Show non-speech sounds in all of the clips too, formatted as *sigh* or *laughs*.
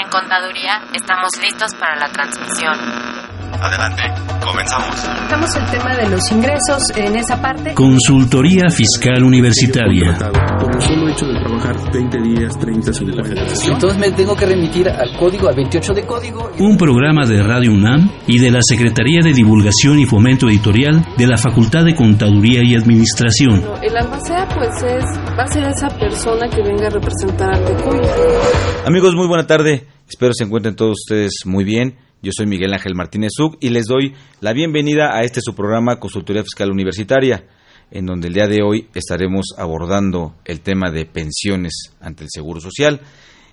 en Contaduría estamos listos para la transmisión. Adelante, comenzamos. Estamos el tema de los ingresos en esa parte. Consultoría Fiscal Universitaria. Por el solo hecho de trabajar 20 días, 30 sin la federación. Entonces me tengo que remitir al código, al 28 de código. Un programa de Radio UNAM y de la Secretaría de Divulgación y Fomento Editorial de la Facultad de Contaduría y Administración. El albacea pues es, va a ser esa persona que venga a representar al TECUM. Amigos, muy buena tarde. Espero se encuentren todos ustedes muy bien. Yo soy Miguel Ángel Martínez Zug y les doy la bienvenida a este su programa Consultoría Fiscal Universitaria, en donde el día de hoy estaremos abordando el tema de pensiones ante el Seguro Social.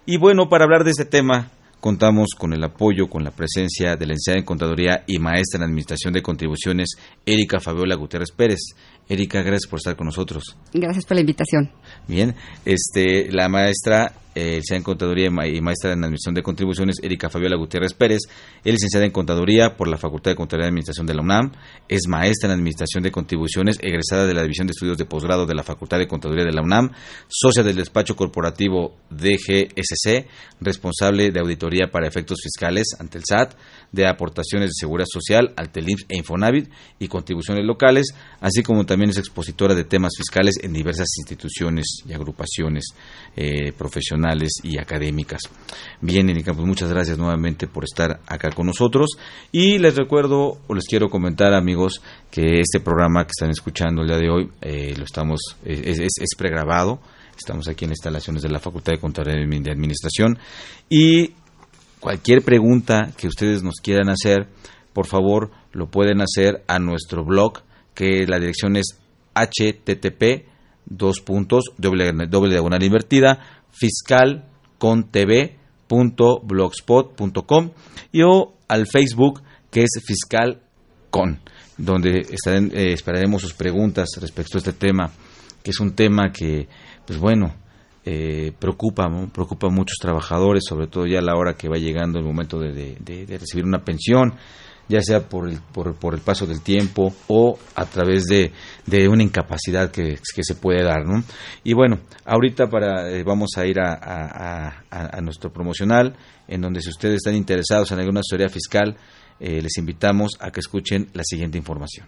Y bueno, para hablar de este tema, contamos con el apoyo, con la presencia de la licenciada en Contaduría y maestra en Administración de Contribuciones, Erika Fabiola Gutiérrez Pérez. Erika, gracias por estar con nosotros. Gracias por la invitación. Bien, este, la maestra, licenciada en Contaduría y maestra en Administración de Contribuciones, Erika Fabiola Gutiérrez Pérez, es licenciada en Contaduría por la Facultad de Contaduría y Administración de la UNAM, es maestra en Administración de Contribuciones, egresada de la División de Estudios de Posgrado de la Facultad de Contaduría de la UNAM, socia del despacho corporativo DGSC, responsable de auditoría para efectos fiscales ante el SAT, de aportaciones de seguridad social al TELIMS e Infonavit y contribuciones locales, así como también es expositora de temas fiscales en diversas instituciones y agrupaciones eh, profesionales y académicas. Bien, Erika, pues muchas gracias nuevamente por estar acá con nosotros y les recuerdo o les quiero comentar, amigos, que este programa que están escuchando el día de hoy eh, lo estamos es, pregrabado. Estamos aquí en instalaciones de la Facultad de Contaduría y Administración y cualquier pregunta que ustedes nos quieran hacer, por favor, lo pueden hacer a nuestro blog, que la dirección es http dos puntos doble, doble diagonal invertida fiscal con y o al Facebook que es fiscal con donde eh, esperaremos sus preguntas respecto a este tema que es un tema que pues bueno eh, preocupa, ¿no? preocupa a muchos trabajadores, sobre todo ya a la hora que va llegando el momento de, recibir una pensión, ya sea por el, por, por el paso del tiempo o a través de, una incapacidad que, se puede dar. ¿no? Y bueno, ahorita para, eh, vamos a ir a nuestro promocional, en donde si ustedes están interesados en alguna asesoría fiscal, eh, les invitamos a que escuchen la siguiente información.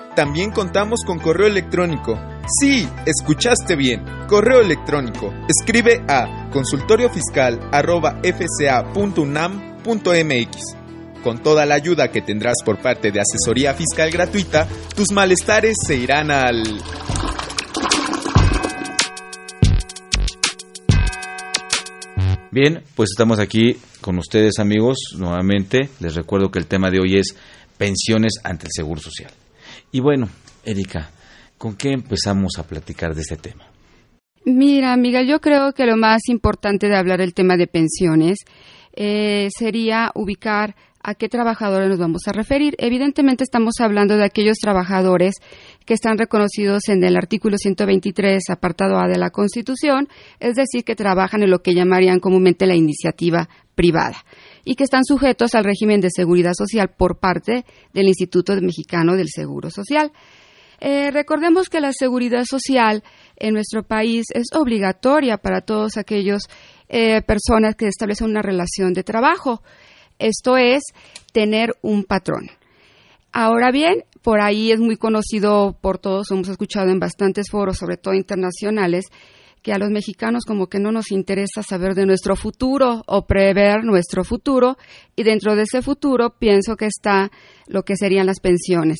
también contamos con correo electrónico. Sí, escuchaste bien, correo electrónico. Escribe a consultoriofiscal@fca.unam.mx. Con toda la ayuda que tendrás por parte de asesoría fiscal gratuita, tus malestares se irán al Bien, pues estamos aquí con ustedes amigos nuevamente. Les recuerdo que el tema de hoy es pensiones ante el Seguro Social. Y bueno, Erika, ¿con qué empezamos a platicar de este tema? Mira, amiga, yo creo que lo más importante de hablar del tema de pensiones eh, sería ubicar a qué trabajadores nos vamos a referir. Evidentemente estamos hablando de aquellos trabajadores que están reconocidos en el artículo 123, apartado A de la Constitución, es decir, que trabajan en lo que llamarían comúnmente la iniciativa privada y que están sujetos al régimen de seguridad social por parte del Instituto Mexicano del Seguro Social. Eh, recordemos que la seguridad social en nuestro país es obligatoria para todos aquellos eh, personas que establecen una relación de trabajo. Esto es tener un patrón. Ahora bien, por ahí es muy conocido por todos, hemos escuchado en bastantes foros, sobre todo internacionales, que a los mexicanos como que no nos interesa saber de nuestro futuro o prever nuestro futuro y dentro de ese futuro pienso que está lo que serían las pensiones.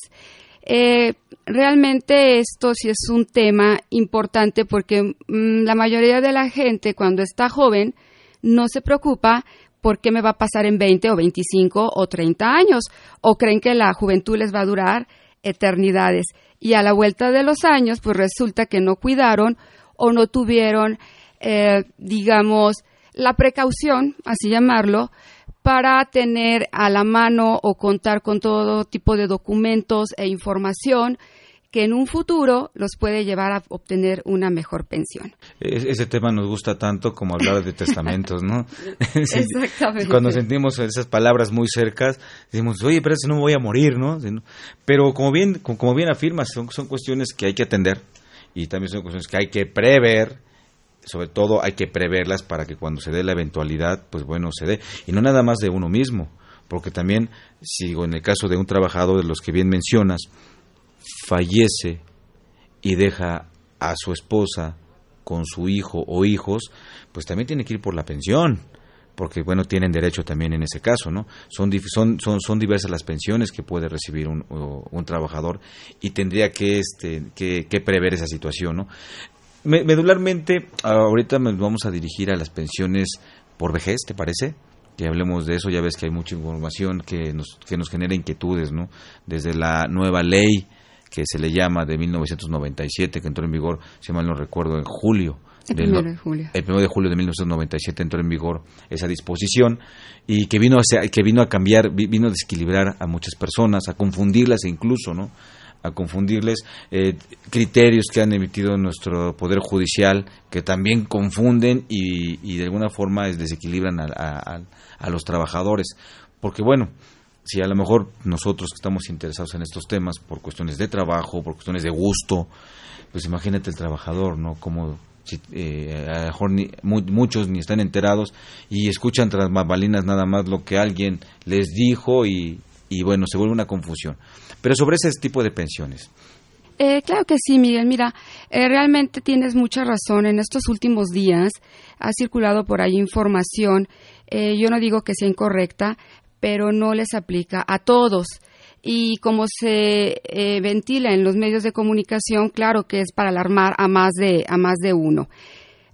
Eh, realmente esto sí es un tema importante porque mm, la mayoría de la gente cuando está joven no se preocupa por qué me va a pasar en 20 o 25 o 30 años o creen que la juventud les va a durar eternidades y a la vuelta de los años pues resulta que no cuidaron o no tuvieron eh, digamos la precaución así llamarlo para tener a la mano o contar con todo tipo de documentos e información que en un futuro los puede llevar a obtener una mejor pensión. ese tema nos gusta tanto como hablar de *laughs* testamentos, ¿no? *laughs* Exactamente. Cuando sentimos esas palabras muy cercas, decimos, oye, pero si no me voy a morir, ¿no? Pero como bien, como bien afirmas, son, son cuestiones que hay que atender y también son cuestiones que hay que prever sobre todo hay que preverlas para que cuando se dé la eventualidad, pues bueno, se dé. Y no nada más de uno mismo, porque también, si en el caso de un trabajador de los que bien mencionas, fallece y deja a su esposa con su hijo o hijos, pues también tiene que ir por la pensión, porque bueno, tienen derecho también en ese caso, ¿no? Son, son, son, son diversas las pensiones que puede recibir un, un trabajador y tendría que, este, que, que prever esa situación, ¿no? Medularmente, ahorita nos vamos a dirigir a las pensiones por vejez, ¿te parece? Que hablemos de eso, ya ves que hay mucha información que nos, que nos genera inquietudes, ¿no? Desde la nueva ley que se le llama de 1997, que entró en vigor, si mal no recuerdo, en julio. El primero de julio. El primero de julio de 1997 entró en vigor esa disposición y que vino a, que vino a cambiar, vino a desequilibrar a muchas personas, a confundirlas incluso, ¿no? a confundirles eh, criterios que han emitido nuestro Poder Judicial que también confunden y, de alguna forma desequilibran a, a, los trabajadores. Porque bueno, si a lo mejor nosotros que estamos interesados en estos temas por cuestiones de trabajo, por cuestiones de gusto, pues imagínate el trabajador, ¿no? Como eh, a lo mejor muchos ni están enterados y escuchan tras bambalinas nada más lo que alguien les dijo y, y bueno, se vuelve una confusión. Pero sobre ese tipo de pensiones. Eh, claro que sí, Miguel. Mira, eh, realmente tienes mucha razón. En estos últimos días ha circulado por ahí información. Eh, yo no digo que sea incorrecta, pero no les aplica a todos. Y como se ventila en los medios de comunicación, claro que es para alarmar a más de, a más de uno.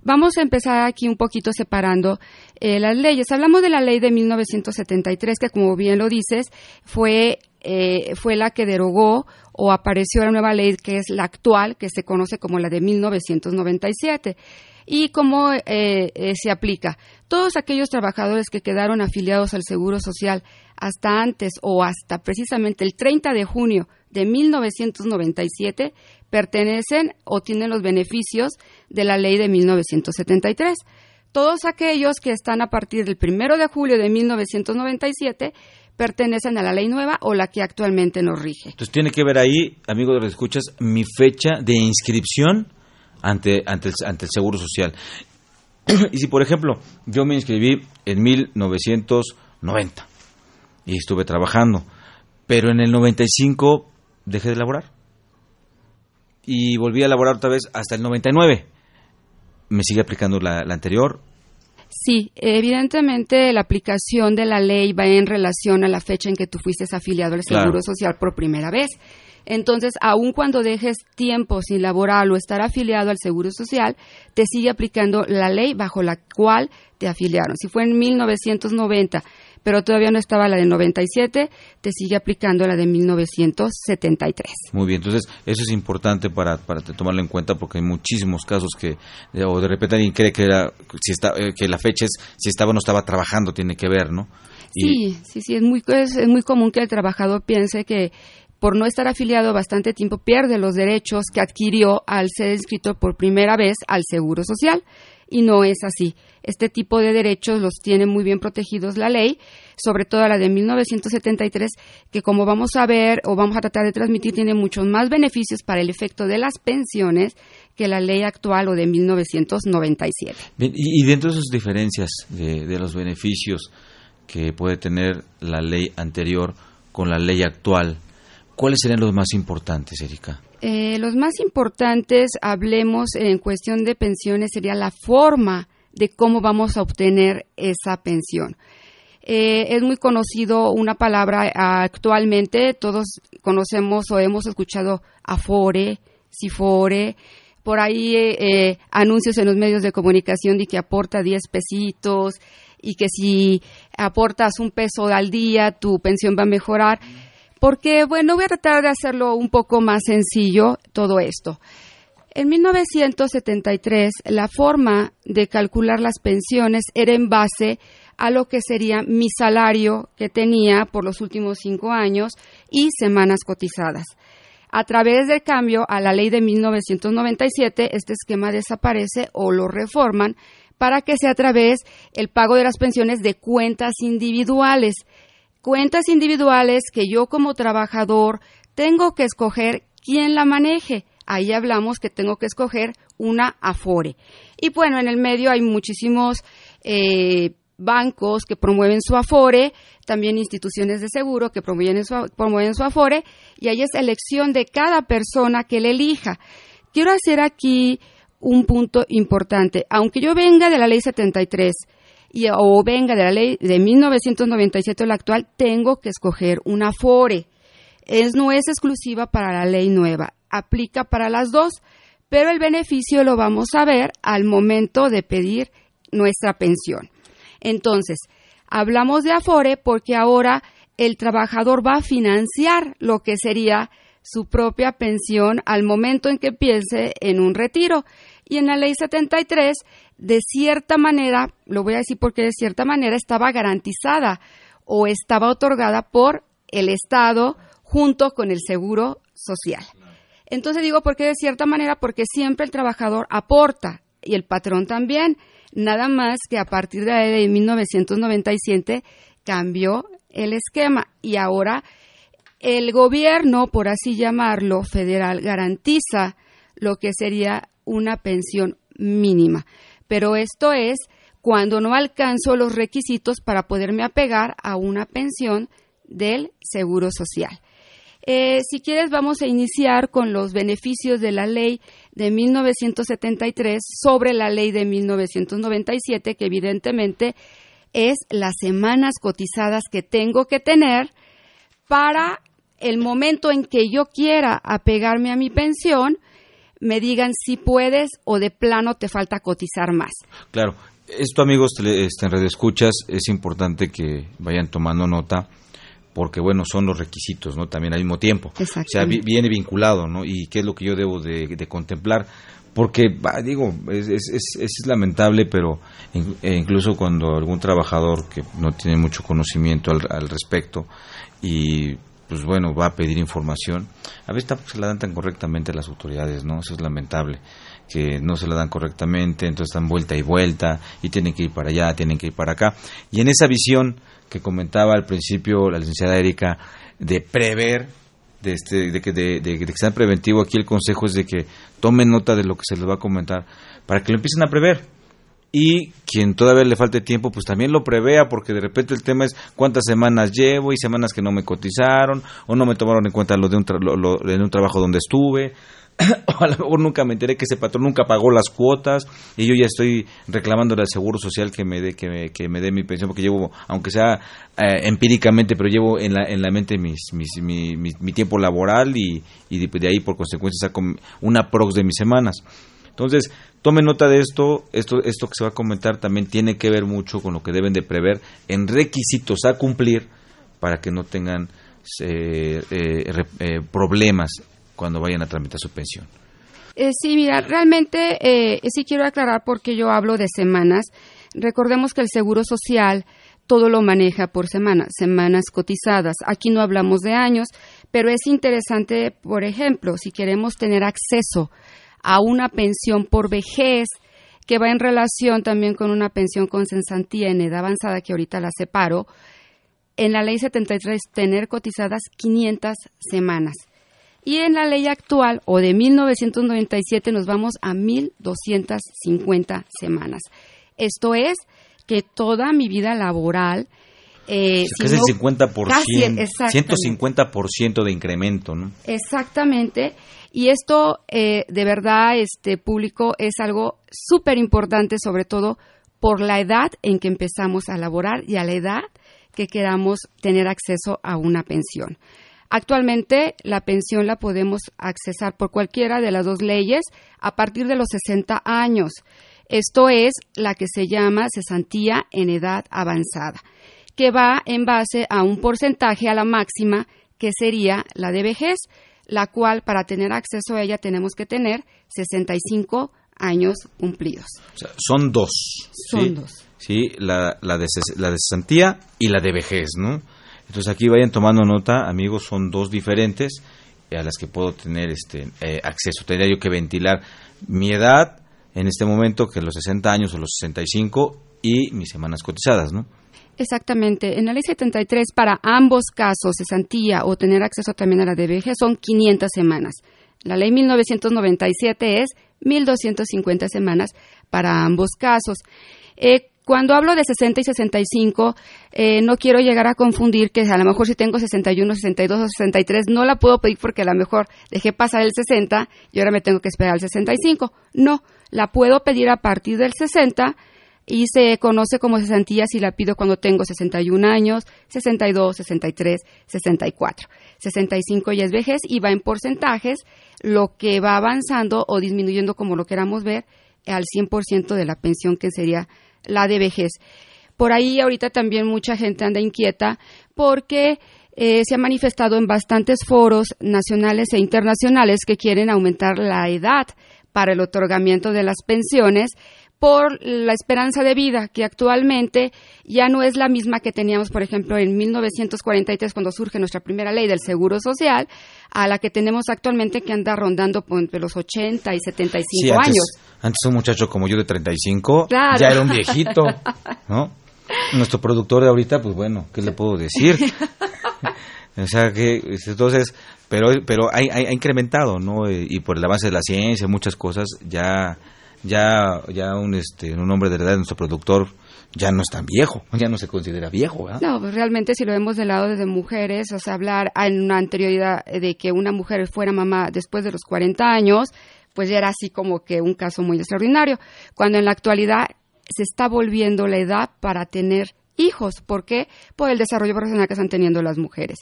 Vamos a empezar aquí un poquito separando eh, las leyes. Hablamos de la ley de 1973, que como bien lo dices, fue, eh, fue la que derogó o apareció la nueva ley que es la actual, que se conoce como la de 1997. ¿Y cómo eh, se aplica? Todos aquellos trabajadores que quedaron afiliados al Seguro Social hasta antes o hasta precisamente el 30 de junio de 1997 pertenecen o tienen los beneficios de la ley de 1973. Todos aquellos que están a partir del 1 de julio de 1997 pertenecen a la ley nueva o la que actualmente nos rige. Entonces tiene que ver ahí, amigo de los escuchas, mi fecha de inscripción ante, ante, el, ante el Seguro Social. *clears throat* y si, por ejemplo, yo me inscribí en 1990 y estuve trabajando, pero en el 95 dejé de laborar y volví a elaborar otra vez hasta el 99. ¿Me sigue aplicando la, anterior? Sí, evidentemente la aplicación de la ley va en relación a la fecha en que tú fuiste afiliado al Seguro Social por primera vez. Entonces, aun cuando dejes tiempo sin laborar o estar afiliado al Seguro Social, te sigue aplicando la ley bajo la cual te afiliaron. Si fue en 1990 pero todavía no estaba la de 97, te sigue aplicando la de 1973. Muy bien, entonces eso es importante para, para tomarlo en cuenta porque hay muchísimos casos que, o de repente alguien cree que, era, si está, eh, que la fecha es si estaba o no estaba trabajando, tiene que ver, ¿no? Sí, sí, sí, es muy, es, es muy común que el trabajador piense que por no estar afiliado bastante tiempo pierde los derechos que adquirió al ser inscrito por primera vez al Seguro Social y no es así. Este tipo de derechos los tiene muy bien protegidos la ley, sobre todo la de 1973, que como vamos a ver o vamos a tratar de transmitir, tiene muchos más beneficios para el efecto de las pensiones que la ley actual o de 1997. y, dentro de esas diferencias de, de los beneficios que puede tener la ley anterior con la ley actual, ¿cuáles serían los más importantes, Erika? Eh, los más importantes, hablemos en cuestión de pensiones, sería la forma de cómo vamos a obtener esa pensión. Eh, es muy conocido una palabra actualmente, todos conocemos o hemos escuchado Afore, Sifore, por ahí eh, anuncios en los medios de comunicación de que aporta 10 pesitos y que si aportas un peso al día tu pensión va a mejorar. Porque, bueno, voy a tratar de hacerlo un poco más sencillo todo esto. En 1973, la forma de calcular las pensiones era en base a lo que sería mi salario que tenía por los últimos cinco años y semanas cotizadas. A través del cambio a la ley de 1997, este esquema desaparece o lo reforman para que sea a través el pago de las pensiones de cuentas individuales. Cuentas individuales que yo como trabajador tengo que escoger quién la maneje. Ahí hablamos que tengo que escoger una Afore. Y bueno, en el medio hay muchísimos eh, bancos que promueven su Afore, también instituciones de seguro que promueven su, promueven su Afore, y ahí es elección de cada persona que le elija. Quiero hacer aquí un punto importante. Aunque yo venga de la ley 73 y, o venga de la ley de 1997, la actual, tengo que escoger una Afore. Es, no es exclusiva para la ley nueva, aplica para las dos, pero el beneficio lo vamos a ver al momento de pedir nuestra pensión. Entonces, hablamos de Afore porque ahora el trabajador va a financiar lo que sería su propia pensión al momento en que piense en un retiro. Y en la ley 73, de cierta manera, lo voy a decir porque de cierta manera estaba garantizada o estaba otorgada por el Estado junto con el Seguro Social. Entonces digo porque de cierta manera, porque siempre el trabajador aporta y el patrón también. Nada más que a partir de, de 1997 cambió el esquema y ahora el gobierno, por así llamarlo, federal, garantiza lo que sería una pensión mínima. Pero esto es cuando no alcanzo los requisitos para poderme apegar a una pensión del Seguro Social. Eh, si quieres, vamos a iniciar con los beneficios de la ley de 1973 sobre la ley de 1997, que evidentemente es las semanas cotizadas que tengo que tener para el momento en que yo quiera apegarme a mi pensión, me digan si puedes o de plano te falta cotizar más. Claro, esto amigos este, en Radio Escuchas es importante que vayan tomando nota porque bueno, son los requisitos, ¿no? También al mismo tiempo. O sea, viene vinculado, ¿no? Y qué es lo que yo debo de, contemplar. Porque, digo, es, es, es, lamentable, pero e incluso cuando algún trabajador que no tiene mucho conocimiento al, al respecto y pues bueno, va a pedir información, a veces tampoco se la dan tan correctamente las autoridades, ¿no? Eso es lamentable, que no se la dan correctamente, entonces están vuelta y vuelta y tienen que ir para allá, tienen que ir para acá. Y en esa visión que comentaba al principio la licenciada Erika de prever, de, este, de, que, de, de, que sean preventivo, aquí el consejo es de que tomen nota de lo que se les va a comentar para que lo empiecen a prever. Y quien todavía le falte tiempo, pues también lo prevea, porque de repente el tema es cuántas semanas llevo y semanas que no me cotizaron o no me tomaron en cuenta lo de un, lo, de un trabajo donde estuve. *clears throat* O a lo mejor nunca me enteré que ese patrón nunca pagó las cuotas y yo ya estoy reclamando al seguro social que me dé que me, dé mi pensión porque llevo aunque sea eh, empíricamente pero llevo en la en la mente mis, mis mi, mi, tiempo laboral y, y de, ahí por consecuencia saco una prox de mis semanas entonces tome nota de esto esto esto que se va a comentar también tiene que ver mucho con lo que deben de prever en requisitos a cumplir para que no tengan eh, eh, problemas cuando vayan a tramitar su pensión. Eh, sí, mira, realmente eh, sí quiero aclarar porque yo hablo de semanas. Recordemos que el Seguro Social todo lo maneja por semanas, semanas cotizadas. Aquí no hablamos de años, pero es interesante, por ejemplo, si queremos tener acceso a una pensión por vejez, que va en relación también con una pensión con censantía en edad avanzada, que ahorita la separo, en la ley 73 tener cotizadas 500 semanas. Y en la ley actual o de 1997 nos vamos a 1.250 semanas. Esto es que toda mi vida laboral... Eh, es el 50%, 150% de incremento, ¿no? Exactamente. Y esto, eh, de verdad, este público es algo súper importante, sobre todo por la edad en que empezamos a laborar y a la edad que queramos tener acceso a una pensión. Actualmente la pensión la podemos accesar por cualquiera de las dos leyes a partir de los 60 años. Esto es la que se llama cesantía en edad avanzada, que va en base a un porcentaje a la máxima que sería la de vejez, la cual para tener acceso a ella tenemos que tener 65 años cumplidos. son dos. Son ¿sí? dos. Sí, la, la, de, la de cesantía y la de vejez, ¿no? Entonces aquí vayan tomando nota, amigos, son dos diferentes a las que puedo tener este eh, acceso. Tendría yo que ventilar mi edad en este momento, que los 60 años o los 65, y mis semanas cotizadas, ¿no? Exactamente. En la ley 73, para ambos casos, cesantía o tener acceso también a la vejez, son 500 semanas. La ley 1997 es 1.250 semanas para ambos casos. Eh, cuando hablo de 60 y 65, eh, no quiero llegar a confundir que a lo mejor si tengo 61, 62 o 63, no la puedo pedir porque a lo mejor dejé pasar el 60 y ahora me tengo que esperar al 65. No, la puedo pedir a partir del 60 y se conoce como cesantía si la pido cuando tengo 61 años, 62, 63, 64. 65 ya es vejez y va en porcentajes, lo que va avanzando o disminuyendo como lo queramos ver al 100% de la pensión que sería la de vejez. Por ahí ahorita también mucha gente anda inquieta porque eh, se ha manifestado en bastantes foros nacionales e internacionales que quieren aumentar la edad para el otorgamiento de las pensiones por la esperanza de vida, que actualmente ya no es la misma que teníamos, por ejemplo, en 1943, cuando surge nuestra primera ley del Seguro Social, a la que tenemos actualmente que anda rondando entre los 80 y 75 Sí, antes, años. Antes un muchacho como yo de 35 Claro. ya era un viejito, *laughs* ¿no? Nuestro productor de ahorita, pues bueno, ¿qué le puedo decir? *laughs* o sea que, entonces, pero, pero ha, ha- ha incrementado, ¿no? Eh, Y por el avance de la ciencia, muchas cosas, ya, ya, ya un, este, un hombre de la edad, nuestro productor, ya no es tan viejo, ya no se considera viejo, ¿verdad? No, pues realmente si lo vemos del lado de mujeres, o sea, hablar en una anterioridad de que una mujer fuera mamá después de los 40 años, pues ya era así como que un caso muy extraordinario, cuando en la actualidad se está volviendo la edad para tener hijos. ¿Por qué? Por el desarrollo profesional que están teniendo las mujeres.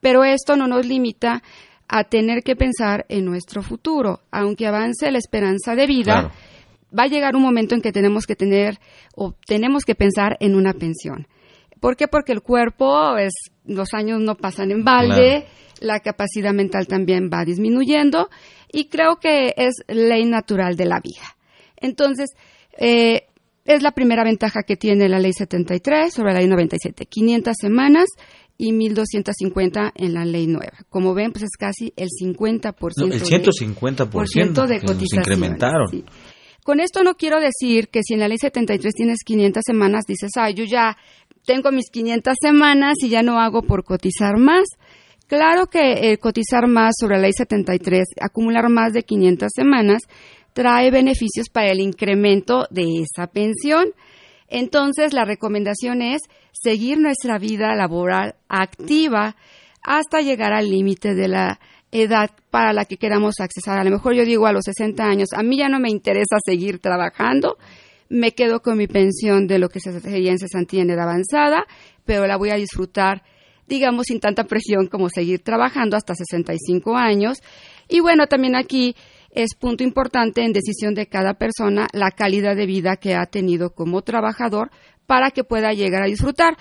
Pero esto no nos limita a tener que pensar en nuestro futuro. Aunque avance la esperanza de vida, Claro. Va a llegar un momento en que tenemos que tener o tenemos que pensar en una pensión. ¿Por qué? Porque el cuerpo, es, los años no pasan en balde, la capacidad mental también va disminuyendo y creo que es ley natural de la vida. Entonces, eh, es la primera ventaja que tiene la ley 73 sobre la ley 97, 500 semanas y 1250 en la ley nueva. Como ven, pues es casi el 50% No, el de- 150% por ciento de incrementaron. sí. Con esto no quiero decir que si en la ley 73 tienes 500 semanas, dices, ah, yo ya tengo mis 500 semanas y ya no hago por cotizar más. Claro que eh, cotizar más sobre la ley 73, acumular más de 500 semanas, trae beneficios para el incremento de esa pensión. Entonces, la recomendación es seguir nuestra vida laboral activa hasta llegar al límite de la edad para la que queramos accesar. A lo mejor yo digo a los 60 años, a mí ya no me interesa seguir trabajando, me quedo con mi pensión de lo que se sería en cesantía en edad avanzada, pero la voy a disfrutar, digamos, sin tanta presión como seguir trabajando hasta 65 años. Y bueno, también aquí es punto importante en decisión de cada persona la calidad de vida que ha tenido como trabajador para que pueda llegar a disfrutar.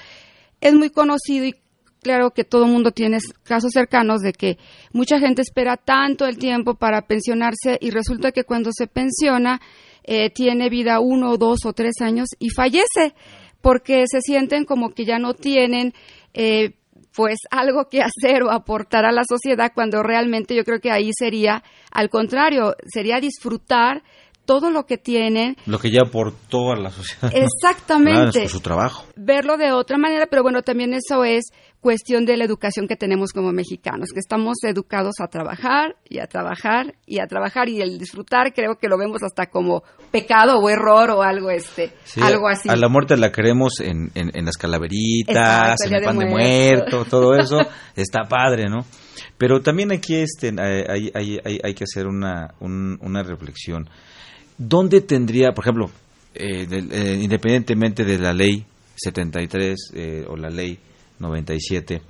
Es muy conocido y claro que todo el mundo tiene casos cercanos de que mucha gente espera tanto el tiempo para pensionarse y resulta que cuando se pensiona eh, tiene vida uno, dos o tres años y fallece porque se sienten como que ya no tienen eh, pues algo que hacer o aportar a la sociedad cuando realmente yo creo que ahí sería al contrario, sería disfrutar todo lo que tienen, Lo que ya aportó a la sociedad. *laughs* Exactamente. Claro, su trabajo. verlo de otra manera, pero bueno, también eso es cuestión de la educación que tenemos como mexicanos, que estamos educados a trabajar y a trabajar y a trabajar y el disfrutar creo que lo vemos hasta como pecado o error o algo este, Sí, algo así. A la muerte la queremos en, en, en las calaveritas, Exacto, en el pan de muerto, todo eso *laughs* está padre, ¿no? Pero también aquí este, hay, hay, hay, hay que hacer una, un- una reflexión. ¿Dónde tendría, por ejemplo, eh, eh, independientemente de la ley 73 eh, o la ley 97.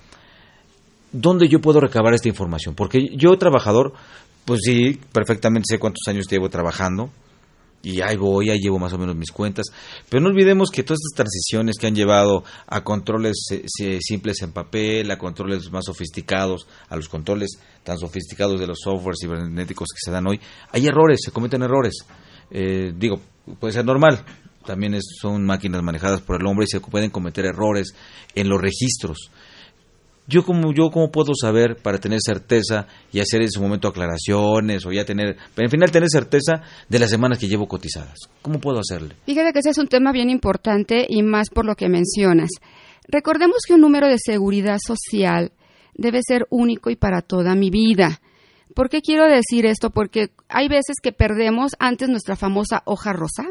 ¿Dónde yo puedo recabar esta información? Porque yo, trabajador, pues sí, perfectamente sé cuántos años llevo trabajando y ahí voy, ahí llevo más o menos mis cuentas. Pero no olvidemos que todas estas transiciones que han llevado a controles eh, simples en papel, a controles más sofisticados, a los controles tan sofisticados de los softwares cibernéticos que se dan hoy, hay errores, se cometen errores. Eh, digo, puede ser normal, también son máquinas manejadas por el hombre y se pueden cometer errores en los registros. Yo como yo cómo puedo saber para tener certeza y hacer en su momento aclaraciones o ya tener, pero en final tener certeza de las semanas que llevo cotizadas. ¿Cómo puedo hacerle? Fíjate que ese es un tema bien importante y más por lo que mencionas. Recordemos que un número de seguridad social debe ser único y para toda mi vida. ¿Por qué quiero decir esto? Porque hay veces que perdemos antes nuestra famosa hoja rosa,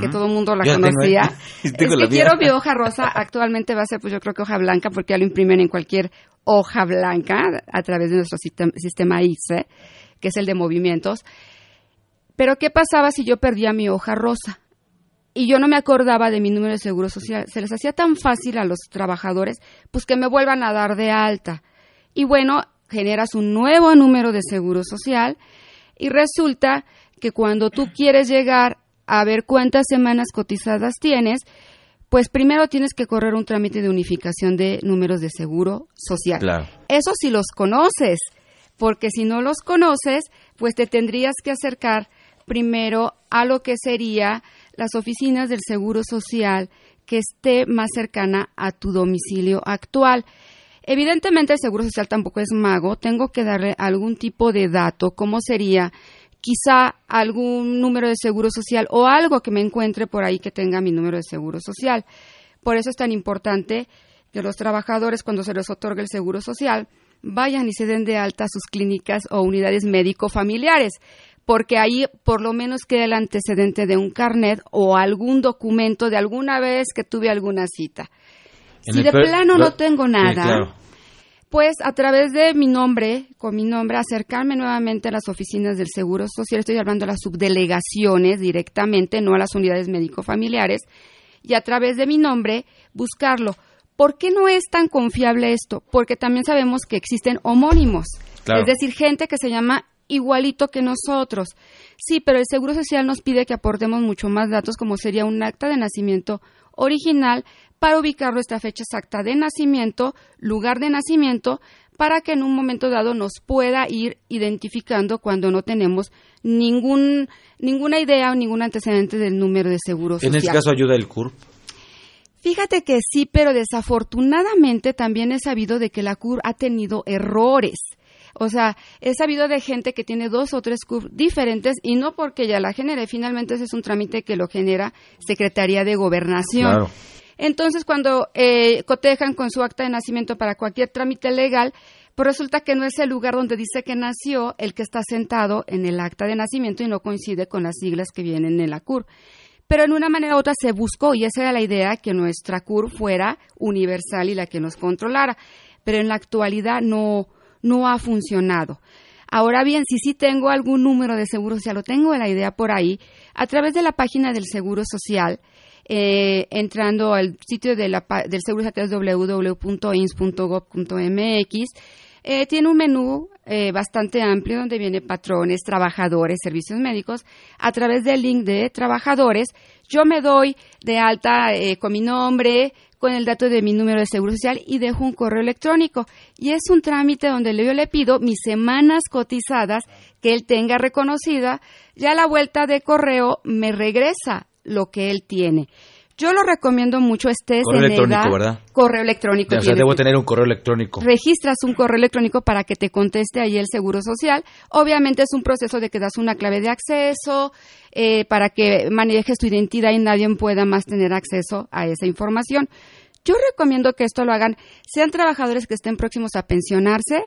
que todo el mundo la conocía. *laughs* es que quiero mi hoja rosa, actualmente va a ser pues yo creo que hoja blanca porque ya lo imprimen en cualquier hoja blanca a través de nuestro sistema ICE, que es el de movimientos. Pero ¿qué pasaba si yo perdía mi hoja rosa? Y yo no me acordaba de mi número de seguro social. Se les hacía tan fácil a los trabajadores, pues que me vuelvan a dar de alta. Y bueno, generas un nuevo número de seguro social y resulta que cuando tú quieres llegar a ver cuántas semanas cotizadas tienes, pues primero tienes que correr un trámite de unificación de números de seguro social. Eso si los conoces, porque si no los conoces, pues te tendrías que acercar primero a lo que sería las oficinas del Seguro Social que esté más cercana a tu domicilio actual. Evidentemente el Seguro Social tampoco es mago, tengo que darle algún tipo de dato, como sería quizá algún número de seguro social o algo que me encuentre por ahí que tenga mi número de seguro social. Por eso es tan importante que los trabajadores cuando se les otorgue el seguro social vayan y se den de alta sus clínicas o unidades médico-familiares, porque ahí por lo menos queda el antecedente de un carnet o algún documento de alguna vez que tuve alguna cita si de plano no tengo nada, pues a través de mi nombre, con mi nombre, acercarme nuevamente a las oficinas del Seguro Social, estoy hablando de las subdelegaciones directamente, no a las unidades médico-familiares, y a través de mi nombre buscarlo. ¿Por qué no es tan confiable esto? Porque también sabemos que existen homónimos, es decir, gente que se llama igualito que nosotros. Sí, pero el Seguro Social nos pide que aportemos mucho más datos, como sería un acta de nacimiento original, para ubicar nuestra fecha exacta de nacimiento, lugar de nacimiento, para que en un momento dado nos pueda ir identificando cuando no tenemos ningún, ninguna idea o ningún antecedente del número de seguro social. ¿En este caso ayuda el CURP? Fíjate que sí, pero desafortunadamente también he sabido de que la CUR ha tenido errores. O sea, he sabido de gente que tiene dos o tres CUR diferentes y no porque ya la genere, finalmente ese es un trámite que lo genera Secretaría de Gobernación. Claro. Entonces, cuando eh, cotejan con su acta de nacimiento para cualquier trámite legal, pues resulta que no es el lugar donde dice que nació el que está sentado en el acta de nacimiento y no coincide con las siglas que vienen en la CUR. Pero en una manera u otra se buscó, y esa era la idea, que nuestra CUR fuera universal y la que nos controlara. Pero en la actualidad no, no ha funcionado. Ahora bien, si sí tengo algún número de seguro social, lo tengo la idea por ahí, a través de la página del Seguro Social, eh, entrando al sitio de la, del Seguro Social www.ins.gov.mx. Eh, tiene un menú eh, bastante amplio donde viene patrones, trabajadores, servicios médicos. A través del link de trabajadores, yo me doy de alta con mi nombre, con el dato de mi número de seguro social y dejo un correo electrónico. Y es un trámite donde yo le pido mis semanas cotizadas que él tenga reconocida. Ya la vuelta de correo me regresa lo que él tiene. Yo lo recomiendo mucho, estés correo electrónico, ¿verdad? Correo electrónico. O sea, debo tener un correo electrónico. Registras un correo electrónico para que te conteste ahí el Seguro Social. Obviamente es un proceso de que das una clave de acceso eh, para que manejes tu identidad y nadie pueda más tener acceso a esa información. Yo recomiendo que esto lo hagan, sean trabajadores que estén próximos a pensionarse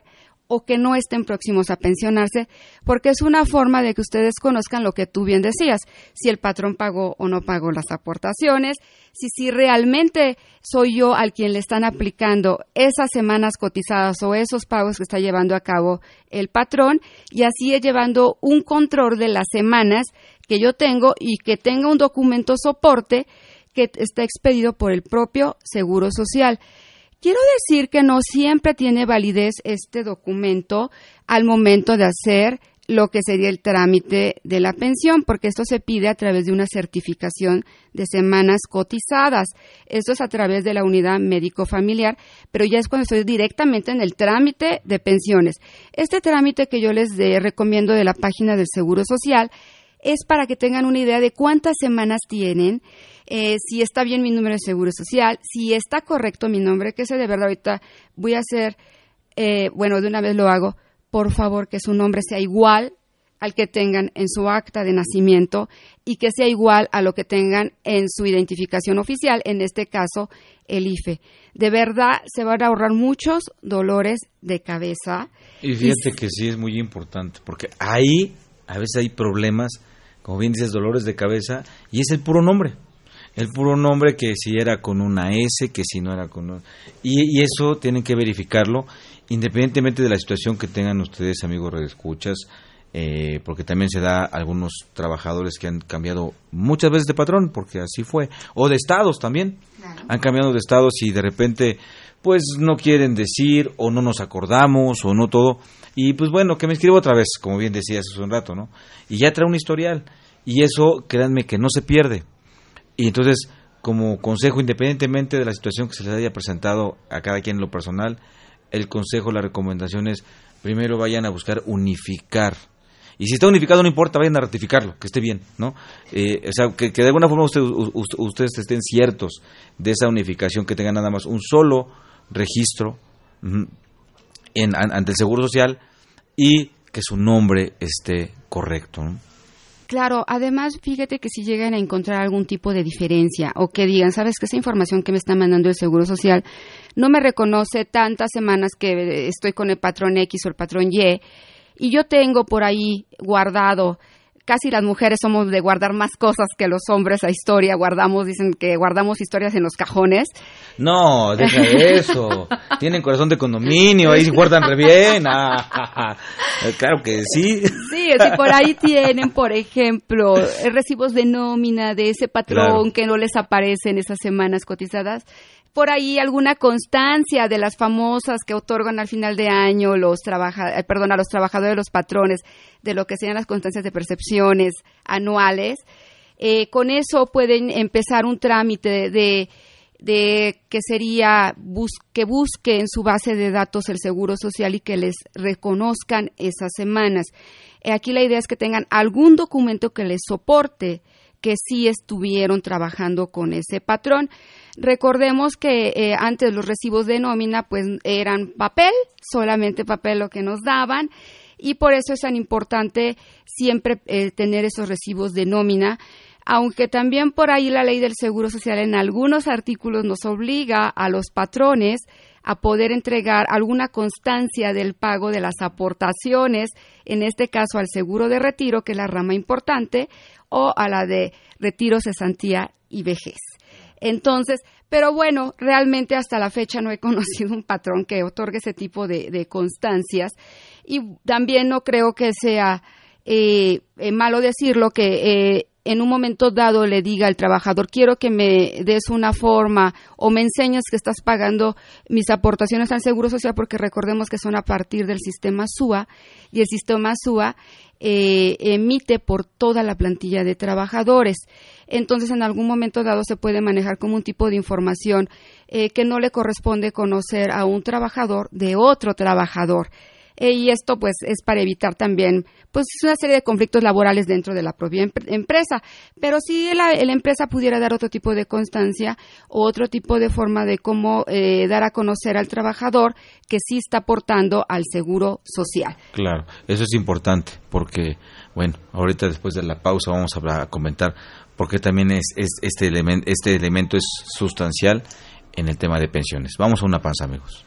o que no estén próximos a pensionarse, porque es una forma de que ustedes conozcan lo que tú bien decías, si el patrón pagó o no pagó las aportaciones, si, si realmente soy yo al quien le están aplicando esas semanas cotizadas o esos pagos que está llevando a cabo el patrón, y así es llevando un control de las semanas que yo tengo y que tenga un documento soporte que está expedido por el propio Seguro Social. Quiero decir que no siempre tiene validez este documento al momento de hacer lo que sería el trámite de la pensión, porque esto se pide a través de una certificación de semanas cotizadas. Esto es a través de la unidad médico familiar, pero ya es cuando estoy directamente en el trámite de pensiones. Este trámite que yo les recomiendo de la página del Seguro Social es para que tengan una idea de cuántas semanas tienen, eh, si está bien mi número de Seguro Social, si está correcto mi nombre, que sé de verdad ahorita voy a hacer, eh, bueno, de una vez lo hago por favor que su nombre sea igual al que tengan en su acta de nacimiento y que sea igual a lo que tengan en su identificación oficial, en este caso el IFE. De verdad se van a ahorrar muchos dolores de cabeza. Y fíjate que sí es muy importante, porque ahí a veces hay problemas, como bien dices, dolores de cabeza, y es el puro nombre. El puro nombre que si era con una S, que si no era con una... Y, y eso tienen que verificarlo independientemente de la situación que tengan ustedes, amigos redescuchas, eh, porque también se da algunos trabajadores que han cambiado muchas veces de patrón, porque así fue, o de estados también, han cambiado de estados y de repente pues no quieren decir o no nos acordamos o no todo, y pues bueno, que me escribo otra vez, como bien decías hace un rato, ¿no? Y ya trae un historial, y eso, créanme que no se pierde. Y entonces, como consejo, independientemente de la situación que se les haya presentado a cada quien en lo personal, el consejo, la recomendación es primero vayan a buscar unificar. Y si está unificado no importa, vayan a ratificarlo, que esté bien, ¿no? Eh, o sea, que, de alguna forma ustedes estén ciertos de esa unificación, que tengan nada más un solo registro en, ante el Seguro Social y que su nombre esté correcto. ¿no? Claro, además, fíjate que si llegan a encontrar algún tipo de diferencia o que digan, sabes que esa información que me está mandando el Seguro Social no me reconoce tantas semanas que estoy con el patrón X o el patrón Y, y yo tengo por ahí guardado casi las mujeres somos de guardar más cosas que los hombres a historia. Guardamos, dicen que guardamos historias en los cajones. No, deja eso. *laughs* Tienen corazón de condominio, ahí guardan re bien. Ah, claro que sí. Sí, por ahí tienen, por ejemplo, recibos de nómina de ese patrón que no les aparece en esas semanas cotizadas por ahí alguna constancia de las famosas que otorgan al final de año los trabaja, eh, perdón, a los trabajadores, los patrones, de lo que sean las constancias de percepciones anuales. Eh, con eso pueden empezar un trámite de, de que sería que busque en su base de datos el Seguro Social y que les reconozcan esas semanas. Eh, aquí la idea es que tengan algún documento que les soporte que sí estuvieron trabajando con ese patrón. Recordemos que eh, antes los recibos de nómina pues eran papel, solamente papel lo que nos daban y por eso es tan importante siempre eh, tener esos recibos de nómina aunque también por ahí la ley del Seguro Social en algunos artículos nos obliga a los patrones a poder entregar alguna constancia del pago de las aportaciones, en este caso al seguro de retiro, que es la rama importante, o a la de retiro, cesantía y vejez. Entonces, pero bueno, realmente hasta la fecha no he *laughs* conocido un patrón que otorgue ese tipo de, constancias y también no creo que sea eh, eh, malo decirlo que eh, en un momento dado le diga al trabajador, quiero que me des una forma o me enseñes que estás pagando mis aportaciones al Seguro Social, porque recordemos que son a partir del sistema SUA y el sistema SUA eh, emite por toda la plantilla de trabajadores. Entonces, en algún momento dado se puede manejar como un tipo de información eh, que no le corresponde conocer a un trabajador de otro trabajador. Eh, y esto pues es para evitar también pues una serie de conflictos laborales dentro de la propia empresa. Pero si la, empresa pudiera dar otro tipo de constancia o otro tipo de forma de cómo eh, dar a conocer al trabajador que sí está aportando al seguro social. Claro, eso es importante porque, bueno, ahorita después de la pausa vamos a, comentar porque también es, este, elemento, este elemento es sustancial en el tema de pensiones. Vamos a una pausa, amigos.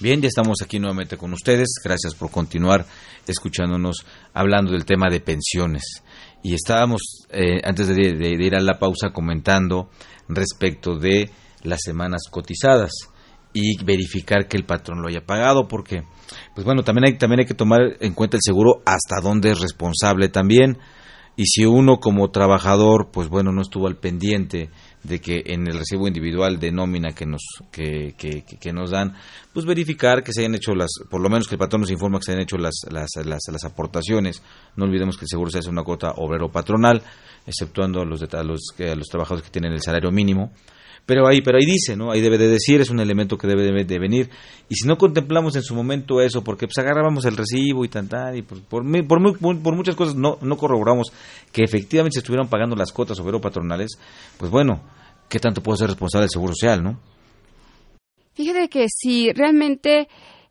Bien, ya estamos aquí nuevamente con ustedes. Gracias por continuar escuchándonos hablando del tema de pensiones. Y estábamos, eh, antes de, ir a la pausa, comentando respecto de las semanas cotizadas y verificar que el patrón lo haya pagado, porque, pues bueno, también hay, también hay que tomar en cuenta el seguro hasta dónde es responsable también. Y si uno como trabajador, pues bueno, no estuvo al pendiente de que en el recibo individual de nómina que nos que, que, que, nos dan, pues verificar que se hayan hecho las, por lo menos que el patrón nos informa que se hayan hecho las, las, las, las aportaciones. No olvidemos que el seguro se hace una cuota obrero patronal, exceptuando a los, a los, a los trabajadores que tienen el salario mínimo. Pero ahí, pero ahí dice, ¿no? Ahí debe de decir, es un elemento que debe de, venir. Y si no contemplamos en su momento eso, porque pues agarrábamos el recibo y tan, y por, por, por, muchas cosas no, no corroboramos que efectivamente se estuvieran pagando las cuotas obrero patronales, pues bueno, ¿qué tanto puede ser responsable el Seguro Social, no? Fíjate que si realmente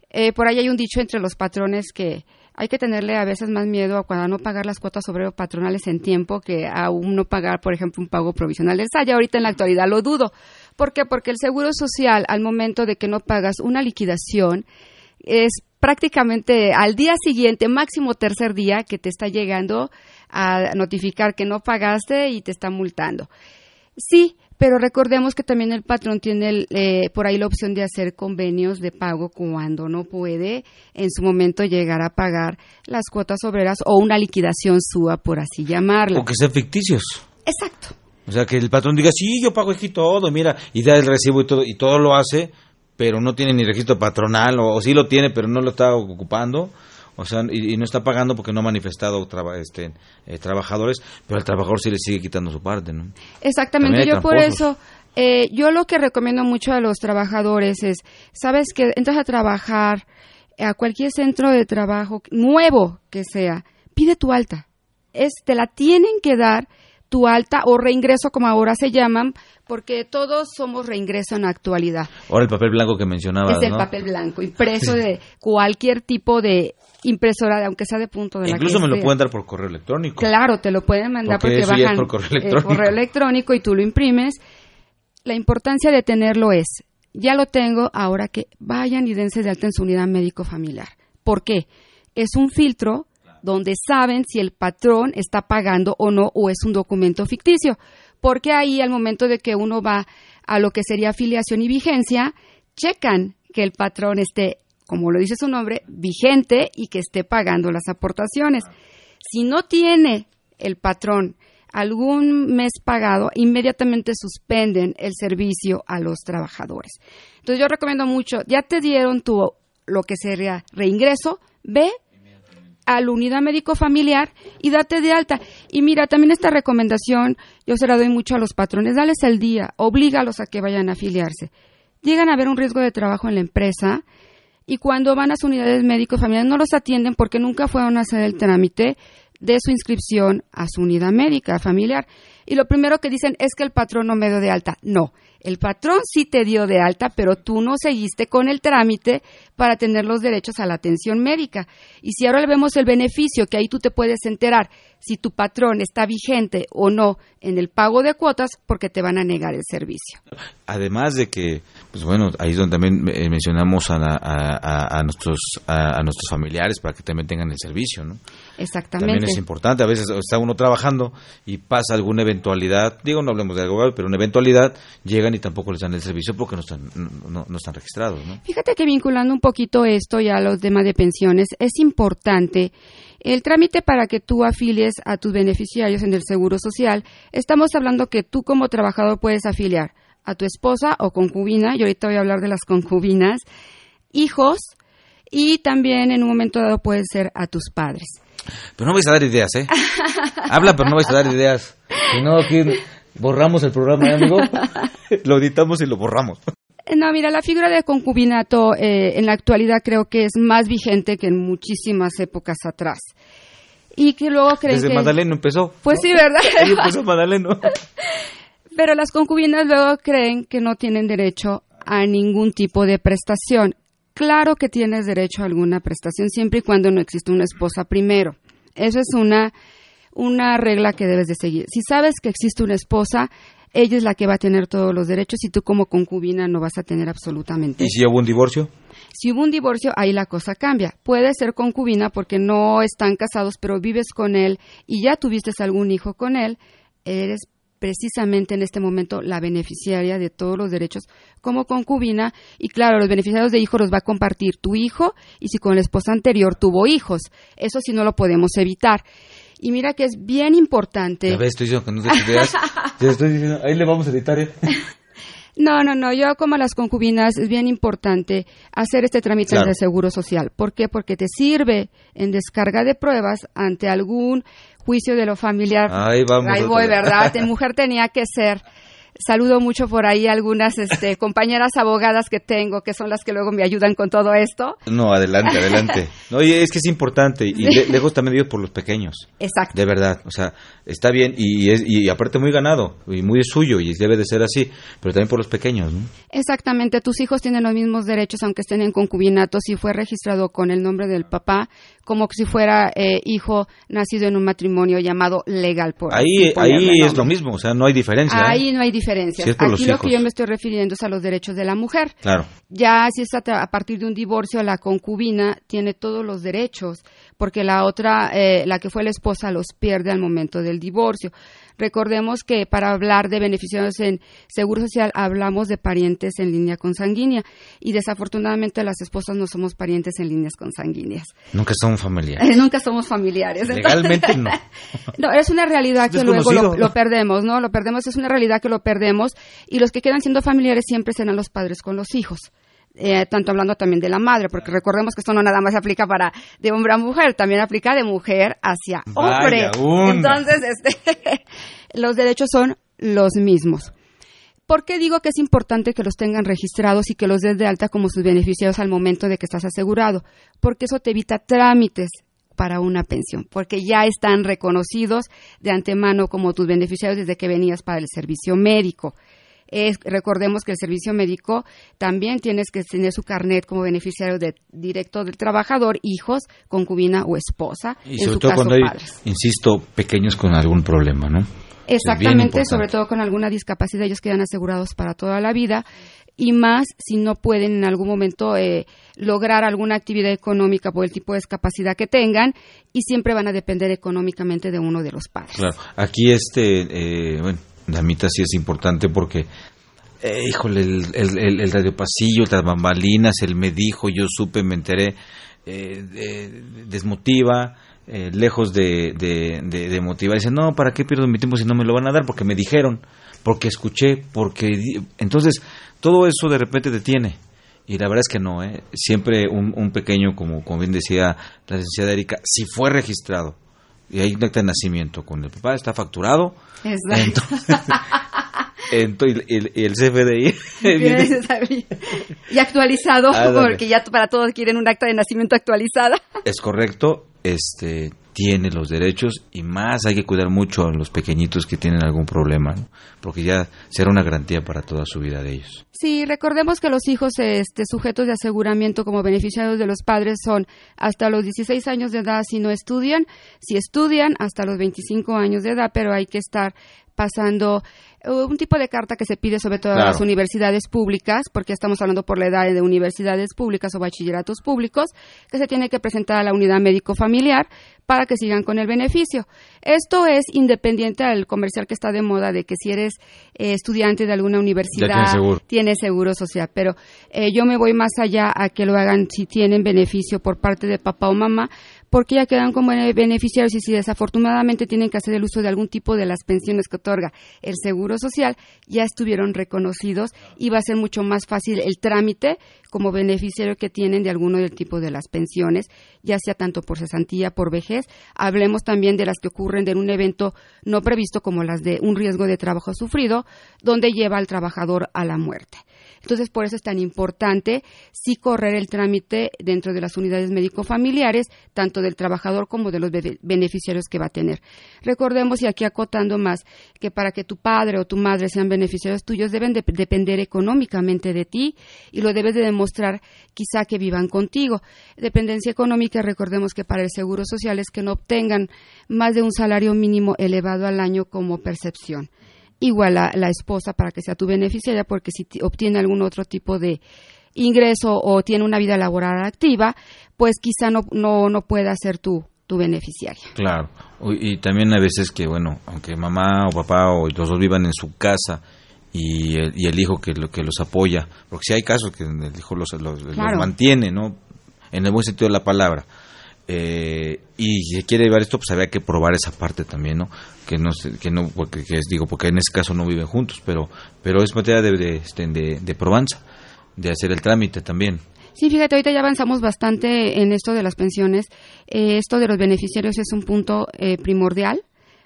eh, por ahí hay un dicho entre los patrones que hay que tenerle a veces más miedo a cuando no pagar las cuotas obrero patronales en tiempo que a no pagar, por ejemplo, un pago provisional del SAI. Ahorita en la actualidad lo dudo. ¿Por qué? Porque el Seguro Social, al momento de que no pagas una liquidación, es prácticamente al día siguiente, máximo tercer día, que te está llegando a notificar que no pagaste y te está multando. Sí, pero recordemos que también el patrón tiene eh, por ahí la opción de hacer convenios de pago cuando no puede en su momento llegar a pagar las cuotas obreras o una liquidación SUA, por así llamarlo. O que sean ficticios. Exacto. O sea, que el patrón diga, sí, yo pago aquí todo, mira, y da el recibo y todo, y todo lo hace, pero no tiene ni registro patronal, o, o sí lo tiene, pero no lo está ocupando o sea, y, no está pagando porque no ha manifestado este, eh, trabajadores, pero el trabajador sí le sigue quitando su parte, ¿no? Exactamente, yo por eso, eh, yo lo que recomiendo mucho a los trabajadores es, sabes que entras a trabajar a cualquier centro de trabajo nuevo que sea, pide tu alta, es, te la tienen que dar tu alta o reingreso como ahora se llaman, porque todos somos reingreso en la actualidad. Ahora el papel blanco que mencionaba. Es el papel blanco, impreso de cualquier tipo de impresora, aunque sea de punto de Incluso me lo pueden dar por correo electrónico. Claro, te lo pueden mandar porque, bajan por correo electrónico. correo electrónico y tú lo imprimes. La importancia de tenerlo es, ya lo tengo, ahora que vayan y dense de alta en su unidad médico familiar. ¿Por qué? Es un filtro donde saben si el patrón está pagando o no o es un documento ficticio. Porque ahí al momento de que uno va a lo que sería afiliación y vigencia, checan que el patrón esté como lo dice su nombre, vigente y que esté pagando las aportaciones. Si no tiene el patrón algún mes pagado, inmediatamente suspenden el servicio a los trabajadores. Entonces yo recomiendo mucho, ya te dieron tu lo que sería reingreso, ve a la unidad médico familiar y date de alta. Y mira, también esta recomendación yo se la doy mucho a los patrones, dales el día, oblígalos a que vayan a afiliarse. Llegan a ver un riesgo de trabajo en la empresa, y cuando van a sus unidades médicos familiares no los atienden porque nunca fueron a hacer el trámite de su inscripción a su unidad médica familiar. Y lo primero que dicen es que el patrón no me dio de alta. No, el patrón sí te dio de alta, pero tú no seguiste con el trámite para tener los derechos a la atención médica. Y si ahora le vemos el beneficio, que ahí tú te puedes enterar si tu patrón está vigente o no en el pago de cuotas, porque te van a negar el servicio. Además de que, pues bueno, ahí es donde también eh, mencionamos a, nuestros, a, nuestros familiares para que también tengan el servicio, ¿no? Exactamente. También es importante. A veces está uno trabajando y pasa alguna eventualidad, digo, no hablemos de algo grave, pero una eventualidad, llegan y tampoco les dan el servicio porque no están, no, no están registrados. ¿no? Fíjate que vinculando un poquito esto ya a los temas de pensiones, es importante el trámite para que tú afilies a tus beneficiarios en el Seguro Social. Estamos hablando que tú como trabajador puedes afiliar a tu esposa o concubina, y ahorita voy a hablar de las concubinas, hijos, y también en un momento dado puede ser a tus padres. Pero no vais a dar ideas, ¿eh? *laughs* Habla, pero no vais a dar ideas. Si no, aquí borramos el programa, ¿eh, amigo. *laughs* lo editamos y lo borramos. No, mira, la figura de concubinato eh, en la actualidad creo que es más vigente que en muchísimas épocas atrás. Y que luego creen Desde que... Madaleno empezó. Pues sí, ¿verdad? *laughs* Ahí empezó Madaleno. Pero las concubinas luego creen que no tienen derecho a ningún tipo de prestación. Claro que tienes derecho a alguna prestación siempre y cuando no existe una esposa primero. Eso es una, una regla que debes de seguir. Si sabes que existe una esposa, ella es la que va a tener todos los derechos y tú como concubina no vas a tener absolutamente. ¿Y si hubo un divorcio? Si hubo un divorcio, ahí la cosa cambia. Puede ser concubina porque no están casados, pero vives con él y ya tuviste algún hijo con él, eres precisamente en este momento la beneficiaria de todos los derechos como concubina y claro, los beneficiarios de hijos los va a compartir tu hijo y si con la esposa anterior tuvo hijos. Eso sí no lo podemos evitar. Y mira que es bien importante. Ya ves, estoy diciendo que no te ideas. *laughs* Ya estoy diciendo, ahí le vamos a editar, ¿eh? *laughs* No, no, no. Yo como las concubinas es bien importante hacer este trámite Claro. de seguro social. ¿Por qué? Porque te sirve en descarga de pruebas ante algún juicio de lo familiar. Ahí vamos Ahí voy. ¿verdad? *laughs* Mujer tenía que ser. Saludo mucho por ahí algunas este, *laughs* compañeras abogadas que tengo, que son las que luego me ayudan con todo esto. No, adelante, adelante. *laughs* No, y es que es importante. Y le- lejos también digo por los pequeños. Exacto. De verdad. O sea, está bien y, es, y aparte muy ganado. Y muy suyo. Y debe de ser así. Pero también por los pequeños, ¿no? Exactamente, tus hijos tienen los mismos derechos aunque estén en concubinato si fue registrado con el nombre del papá, como si fuera eh, hijo nacido en un matrimonio llamado legal. Por Ahí, ahí es lo mismo. O sea, no hay diferencia. ¿eh? Ahí no hay los Aquí lo que yo me estoy refiriendo es a los derechos de la mujer. Claro. Ya si es a, a partir de un divorcio, la concubina tiene todos los derechos, porque la otra, eh, la que fue la esposa, los pierde al momento del divorcio. Recordemos que para hablar de beneficiarios en Seguro Social hablamos de parientes en línea consanguínea y desafortunadamente las esposas no somos parientes en líneas consanguíneas. Nunca son familiares. Eh, Nunca somos familiares. Legalmente no. *laughs* No, es una realidad que luego lo perdemos, ¿no? Lo perdemos, es una realidad que lo perdemos y los que quedan siendo familiares siempre serán los padres con los hijos. Eh, tanto hablando también de la madre, porque recordemos que esto no nada más aplica para de hombre a mujer, también aplica de mujer hacia hombre. Entonces, este, *laughs* los derechos son los mismos. ¿Por qué digo que es importante que los tengan registrados y que los des de alta como sus beneficiarios al momento de que estás asegurado? Porque eso te evita trámites para una pensión, porque ya están reconocidos de antemano como tus beneficiarios desde que venías para el servicio médico. Es- recordemos que el servicio médico también tienes que tener su carnet como beneficiario de, directo del trabajador, hijos, concubina o esposa. Y en sobre su todo caso, cuando hay, padres. insisto, pequeños con algún problema, ¿no? Exactamente, sobre todo con alguna discapacidad, ellos quedan asegurados para toda la vida y más si no pueden en algún momento eh, lograr alguna actividad económica por el tipo de discapacidad que tengan y siempre van a depender económicamente de uno de los padres. Claro. Aquí este, eh, bueno, Damita sí es importante porque, eh, híjole, el, el, el, el radiopasillo, las bambalinas, el me dijo, yo supe, me enteré, eh, de- desmotiva, eh, lejos de, de, de, de motivar. Dice, no, ¿para qué pierdo mi tiempo si no me lo van a dar? Porque me dijeron, porque escuché, porque... di-". Entonces, todo eso de repente detiene. Y la verdad es que no, ¿eh? Siempre un, un pequeño, como, como bien decía la licenciada Erika, si fue registrado y hay un acta de nacimiento con el papá, está facturado. Exacto. Entonces, *laughs* y el, el CFDI *laughs* viene- y actualizado, *laughs* Ándale. porque ya para todos quieren un acta de nacimiento actualizada. *laughs* es correcto, este tiene los derechos y más hay que cuidar mucho a los pequeñitos que tienen algún problema, ¿no? porque ya será una garantía para toda su vida de ellos. Sí, recordemos que los hijos este, sujetos de aseguramiento como beneficiarios de los padres son hasta los 16 años de edad si no estudian, si estudian hasta los 25 años de edad, pero hay que estar pasando eh, un tipo de carta que se pide sobre todo a las universidades públicas, porque estamos hablando por la edad de universidades públicas o bachilleratos públicos, que se tiene que presentar a la unidad médico familiar para que sigan con el beneficio. Esto es independiente al comercial que está de moda de que si eres eh, estudiante de alguna universidad tienes seguro. social, pero eh, yo me voy más allá a que lo hagan si tienen beneficio por parte de papá o mamá, porque ya quedan como beneficiarios y si desafortunadamente tienen que hacer el uso de algún tipo de las pensiones que otorga el Seguro Social, ya estuvieron reconocidos y va a ser mucho más fácil el trámite como beneficiario que tienen de alguno del tipo de las pensiones, ya sea tanto por cesantía, por vejez. Hablemos también de las que ocurren de un evento no previsto como las de un riesgo de trabajo sufrido, donde lleva al trabajador a la muerte. Entonces, por eso es tan importante sí correr el trámite dentro de las unidades médico-familiares, tanto del trabajador como de los beneficiarios que va a tener. Recordemos, y aquí acotando más, que para que tu padre o tu madre sean beneficiarios tuyos, deben depender económicamente de ti y lo debes de demostrar quizá que vivan contigo. Dependencia económica, recordemos que para el Seguro Social es que no obtengan más de un salario mínimo elevado al año como percepción igual a la esposa para que sea tu beneficiaria, porque si obtiene algún otro tipo de ingreso o tiene una vida laboral activa, pues quizá no, no, no pueda ser tu, tu beneficiaria. Claro, y también a veces que, bueno, aunque mamá o papá o los dos vivan en su casa y el, y el hijo que, lo, que los apoya, porque si hay casos que el hijo los, los, los mantiene, ¿no? En el buen sentido de la palabra eh, y si se quiere llevar esto, pues habría que probar esa parte también, ¿no? Que no, que no porque que es, digo, porque en ese caso no viven juntos, pero, pero es materia de, de, este, de, de probanza, de hacer el trámite también. Sí, fíjate, ahorita ya avanzamos bastante en esto de las pensiones. Eh, esto de los beneficiarios es un punto eh, primordial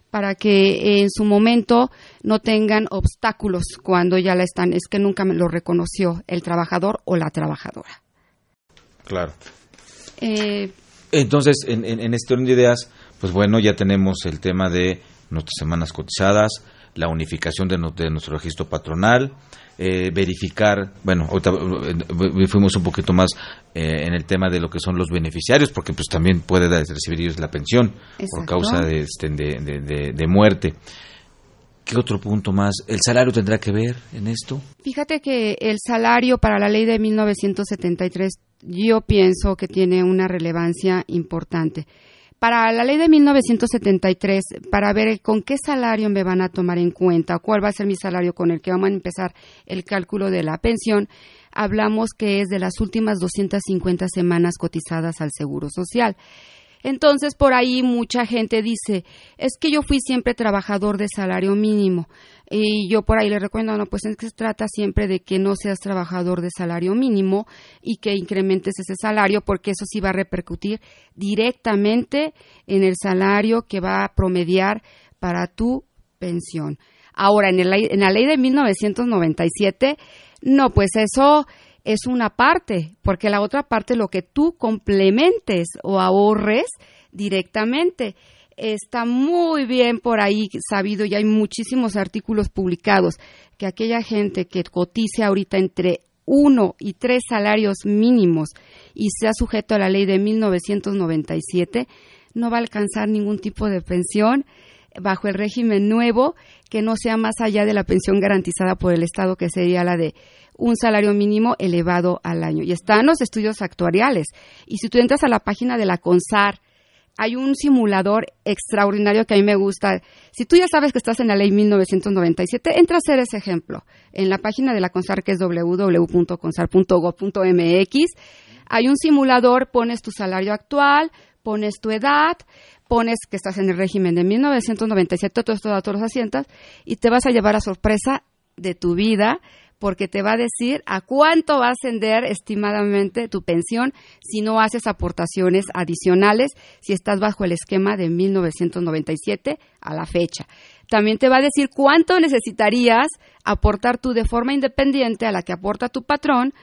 para que en su momento no tengan obstáculos cuando ya la están. Es que nunca me lo reconoció el trabajador o la trabajadora. Claro. Eh, entonces, en, este orden de ideas, pues bueno, ya tenemos el tema de nuestras semanas cotizadas, la unificación de, nuestro registro patronal, eh, verificar, bueno, ahorita eh, fuimos un poquito más eh, en el tema de lo que son los beneficiarios, porque pues también puede recibir ellos la pensión por causa este, de, de, muerte. ¿Qué otro punto más? ¿El salario tendrá que ver en esto? Fíjate que el salario para la ley de 1973 yo pienso que tiene una relevancia importante. Para la ley de 1973, para ver con qué salario me van a tomar en cuenta, cuál va a ser mi salario con el que vamos a empezar el cálculo de la pensión, hablamos que es de las últimas 250 semanas cotizadas al Seguro Social. Entonces, por ahí mucha gente dice, es que yo fui siempre trabajador de salario mínimo. Y yo por ahí le recuerdo, no, pues es que se trata siempre de que no seas trabajador de salario mínimo y que incrementes ese salario, porque eso sí va a repercutir directamente en el salario que va a promediar para tu pensión. Ahora, en, el, en la ley de 1997, no, pues eso es una parte, porque la otra parte lo que tú complementes o ahorres directamente. Está muy bien por ahí sabido y hay muchísimos artículos publicados que aquella gente que cotice ahorita entre uno y tres salarios mínimos y sea sujeto a la ley de 1997 no va a alcanzar ningún tipo de pensión bajo el régimen nuevo que no sea más allá de la pensión garantizada por el Estado, que sería la de un salario mínimo elevado al año. Y están los estudios actuariales. Y si tú entras a la página de la CONSAR, hay un simulador extraordinario que a mí me gusta. Si tú ya sabes que estás en la ley 1997, entra a hacer ese ejemplo. En la página de la CONSAR, que es www.consar.gov.mx, hay un simulador, pones tu salario actual, pones tu edad, pones que estás en el régimen de 1997, todos estos datos los asientas y te vas a llevar a sorpresa de tu vida porque te va a decir a cuánto va a ascender estimadamente tu pensión si no haces aportaciones adicionales, si estás bajo el esquema de 1997 a la fecha. También te va a decir cuánto necesitarías aportar tú de forma independiente a la que aporta tu patrón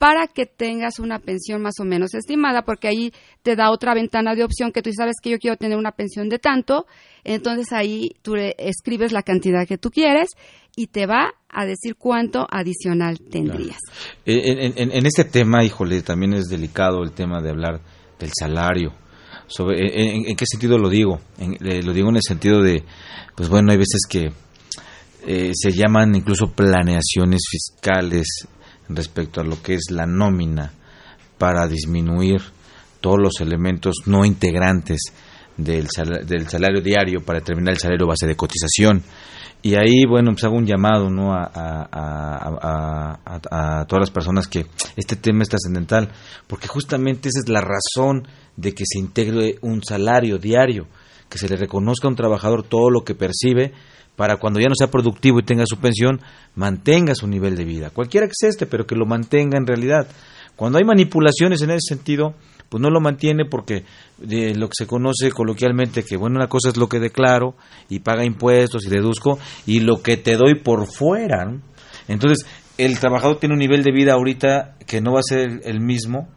para que tengas una pensión más o menos estimada, porque ahí te da otra ventana de opción que tú sabes que yo quiero tener una pensión de tanto, entonces ahí tú escribes la cantidad que tú quieres y te va a decir cuánto adicional tendrías. Eh, en, este tema, híjole, también es delicado el tema de hablar del salario. Sobre, en, qué sentido lo digo? Eh, lo digo en el sentido de, pues bueno, hay veces que eh, se llaman incluso planeaciones fiscales respecto a lo que es la nómina para disminuir todos los elementos no integrantes del, del salario diario para determinar el salario base de cotización. Y ahí, bueno, pues hago un llamado ¿no? a, a, todas las personas que este tema es trascendental, porque justamente esa es la razón de que se integre un salario diario, que se le reconozca a un trabajador todo lo que percibe para cuando ya no sea productivo y tenga su pensión, mantenga su nivel de vida, cualquiera que sea este, pero que lo mantenga en realidad. Cuando hay manipulaciones en ese sentido, pues no lo mantiene porque de lo que se conoce coloquialmente que bueno una cosa es lo que declaro y paga impuestos y deduzco y lo que te doy por fuera entonces el trabajador tiene un nivel de vida ahorita que no va a ser el mismo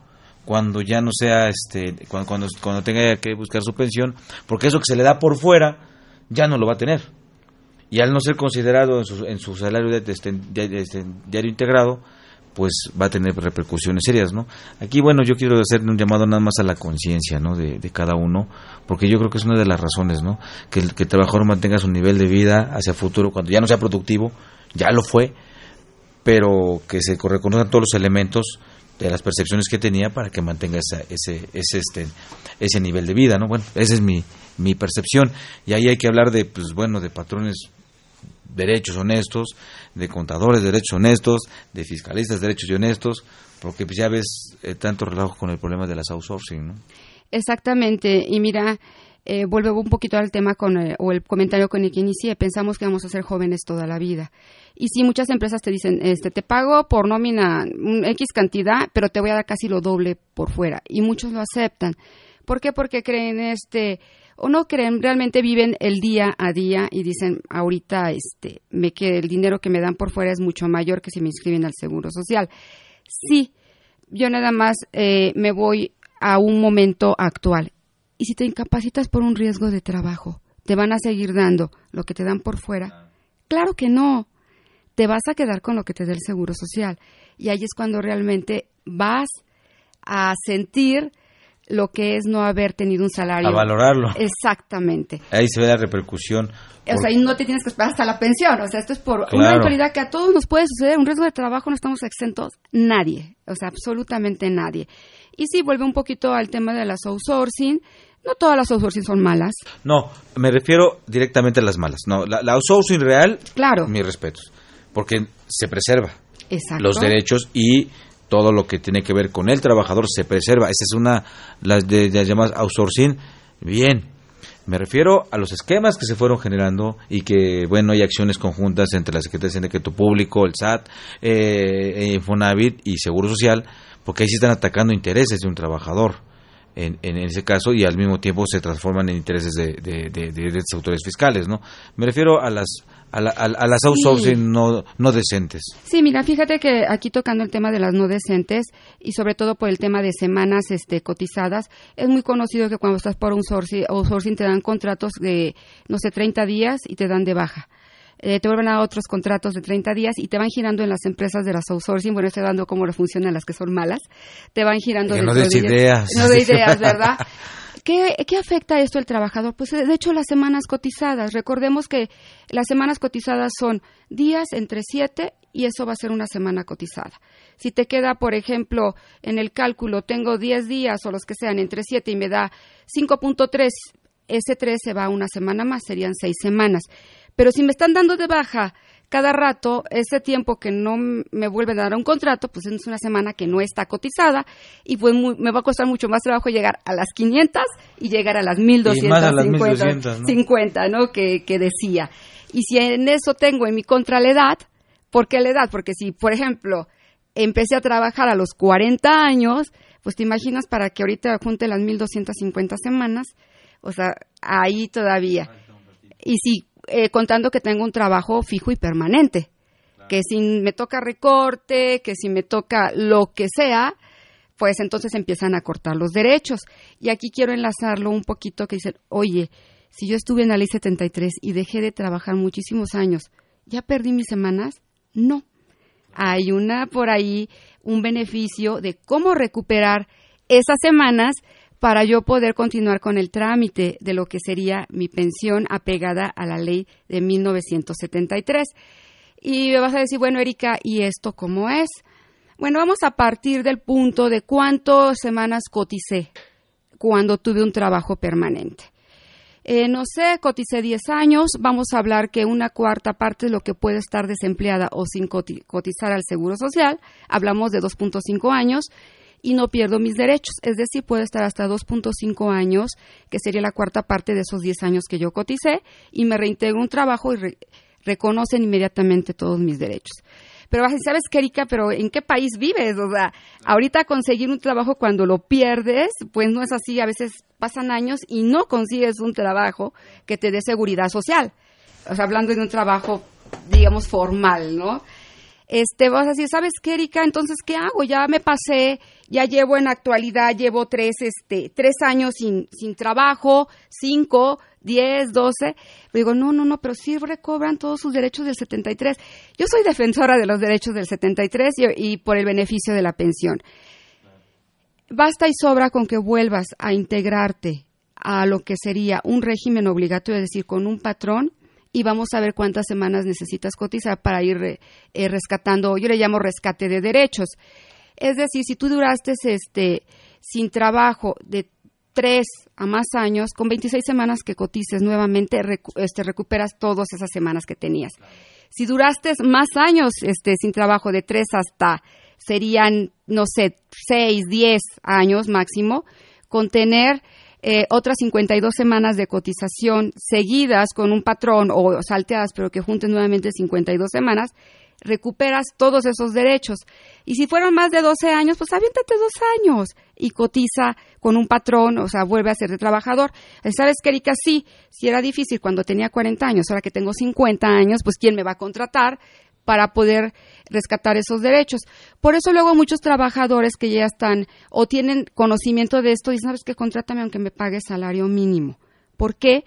cuando ya no sea este cuando, cuando, tenga que buscar su pensión porque eso que se le da por fuera ya no lo va a tener y al no ser considerado en su, en su salario de, de, diario integrado pues va a tener repercusiones serias, ¿no? Aquí, bueno, yo quiero hacer un llamado nada más a la conciencia, ¿no? De, cada uno, porque yo creo que es una de las razones, ¿no? Que el, que trabajador mantenga su nivel de vida hacia futuro, cuando ya no sea productivo, ya lo fue, pero que se reconozcan todos los elementos de las percepciones que tenía para que mantenga ese, ese, este, ese nivel de vida, ¿no? Bueno, esa es mi, mi percepción. Y ahí hay que hablar de, pues bueno, de patrones derechos honestos, de contadores de derechos honestos, de fiscalistas de derechos y honestos, porque pues ya ves eh, tanto relajo con el problema de las outsourcing, ¿no? Exactamente, y mira, eh, vuelvo un poquito al tema con eh, o el comentario con el que inicié, pensamos que vamos a ser jóvenes toda la vida. Y sí, muchas empresas te dicen, este, te pago por nómina X cantidad, pero te voy a dar casi lo doble por fuera. Y muchos lo aceptan. ¿Por qué? Porque creen este, o no creen, realmente viven el día a día y dicen, ahorita este, me que el dinero que me dan por fuera es mucho mayor que si me inscriben al Seguro Social. Sí, yo nada más eh, me voy a un momento actual. Y si te incapacitas por un riesgo de trabajo, ¿te van a seguir dando lo que te dan por fuera? Claro que no. Te vas a quedar con lo que te dé el Seguro Social. Y ahí es cuando realmente vas a sentir lo que es no haber tenido un salario. A valorarlo. Exactamente. Ahí se ve la repercusión. O sea, y no te tienes que esperar hasta la pensión. O sea, esto es por una eventualidad que a todos nos puede suceder. Un riesgo de trabajo no estamos exentos. Nadie. O sea, absolutamente nadie. Y sí, vuelve un poquito al tema de las outsourcing. No todas las outsourcing son malas. No, me refiero directamente a las malas. No, la, la outsourcing real, claro. mis respetos. Porque se preserva Exacto. los derechos y todo lo que tiene que ver con el trabajador se preserva. Esa es una, las, de, las llamadas outsourcing. Bien, me refiero a los esquemas que se fueron generando y que, bueno, hay acciones conjuntas entre la Secretaría de Secreto Público, el SAT, eh, Infonavit y Seguro Social, porque ahí se están atacando intereses de un trabajador. En, en, ese caso y al mismo tiempo se transforman en intereses de, de, de, de, autores fiscales, ¿no? Me refiero a las a, las outsourcing no, no decentes. Sí, mira, fíjate que aquí tocando el tema de las no decentes y sobre todo por el tema de semanas este, cotizadas, es muy conocido que cuando estás por un outsourcing te dan contratos de, no sé, 30 días y te dan de baja. Eh, te vuelven a otros contratos de 30 días y te van girando en las empresas de las outsourcing, bueno, estoy dando cómo funcionan las que son malas, te van girando... no de ideas. No de ideas, ¿verdad? *laughs* ¿Qué, afecta esto al trabajador? Pues de hecho las semanas cotizadas. Recordemos que las semanas cotizadas son días entre siete y eso va a ser una semana cotizada. Si te queda, por ejemplo, en el cálculo, tengo 10 días o los que sean entre 7 y me da 5.3, ese 3 se va una semana más, serían 6 semanas. Pero si me están dando de baja cada rato, ese tiempo que no me vuelven a dar un contrato, pues es una semana que no está cotizada y pues me va a costar mucho más trabajo llegar a las 500 y llegar a las 1250, ¿no? 50, ¿no? Que, que decía. Y si en eso tengo en mi contra la edad, ¿por qué la edad? Porque si, por ejemplo, empecé a trabajar a los 40 años, pues te imaginas para que ahorita junte las 1250 semanas, o sea, ahí todavía. Y si eh, contando que tengo un trabajo fijo y permanente. Que si me toca recorte, que si me toca lo que sea, pues entonces empiezan a cortar los derechos. Y aquí quiero enlazarlo un poquito que dicen, oye, si yo estuve en la ley 73 y dejé de trabajar muchísimos años, ¿ya perdí mis semanas? No. Hay una por ahí, un beneficio de cómo recuperar esas semanas para yo poder continuar con el trámite de lo que sería mi pensión apegada a la ley de 1973. Y me vas a decir, bueno, Erika, ¿y esto cómo es? Bueno, vamos a partir del punto de cuántas semanas coticé cuando tuve un trabajo permanente. Eh, no sé, coticé 10 años, vamos a hablar que una cuarta parte es lo que puede estar desempleada o sin cotizar al Seguro Social, hablamos de 2.5 años y no pierdo mis derechos, es decir, puede estar hasta 2.5 años, que sería la cuarta parte de esos 10 años que yo coticé, y me reintegro un trabajo y reconocen inmediatamente todos mis derechos. Pero ¿sabes qué, Erika? Pero ¿en qué país vives? O sea, ahorita conseguir un trabajo cuando lo pierdes, pues no es así. A veces pasan años y no consigues un trabajo que te dé seguridad social. O sea, hablando de un trabajo, digamos, formal, ¿no? Este, vas a decir, ¿sabes qué, Erika? Entonces, ¿qué hago? Ya me pasé, ya llevo en actualidad, llevo tres, este, tres años sin, sin trabajo, cinco, 10, 12. digo, no, no, no, pero sí recobran todos sus derechos del 73. Yo soy defensora de los derechos del 73 y, y por el beneficio de la pensión. Basta y sobra con que vuelvas a integrarte a lo que sería un régimen obligatorio, es decir, con un patrón, y vamos a ver cuántas semanas necesitas cotizar para ir eh, rescatando, yo le llamo rescate de derechos. Es decir, si tú duraste este, sin trabajo de tres a más años, con 26 semanas que cotices nuevamente, este, recuperas todas esas semanas que tenías. Si duraste más años este, sin trabajo, de tres hasta serían, no sé, seis, diez años máximo, con tener eh, otras 52 semanas de cotización seguidas con un patrón o salteadas, pero que junten nuevamente 52 semanas, recuperas todos esos derechos. Y si fueron más de 12 años, pues aviéntate dos años y cotiza con un patrón, o sea, vuelve a ser de trabajador. ¿Sabes qué, Erika? Sí, si era difícil cuando tenía 40 años, ahora que tengo 50 años, pues ¿quién me va a contratar? Para poder rescatar esos derechos. Por eso luego muchos trabajadores que ya están o tienen conocimiento de esto dicen, ¿sabes qué? Contrátame aunque me pague salario mínimo. ¿Por qué?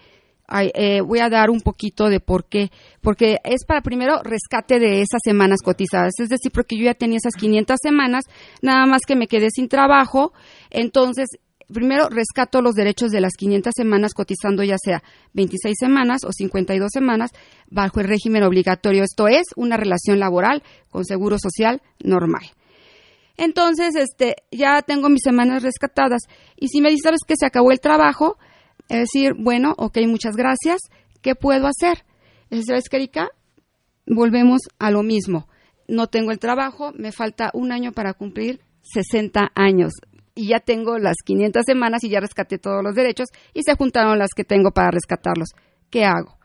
Eh, voy a dar un poquito de por qué. Porque es para primero rescate de esas semanas cotizadas. Es decir, porque yo ya tenía esas 500 semanas, nada más que me quedé sin trabajo. Entonces, primero rescato los derechos de las 500 semanas cotizando ya sea 26 semanas o 52 semanas bajo el régimen obligatorio. Esto es una relación laboral con seguro social normal. Entonces, este, ya tengo mis semanas rescatadas. Y si me ¿sabes que se acabó el trabajo? Es decir, bueno, ok, muchas gracias. ¿Qué puedo hacer? ¿Sabes Erika? Volvemos a lo mismo. No tengo el trabajo, me falta un año para cumplir 60 años. Y ya tengo las 500 semanas y ya rescaté todos los derechos y se juntaron las que tengo para rescatarlos. ¿Qué hago?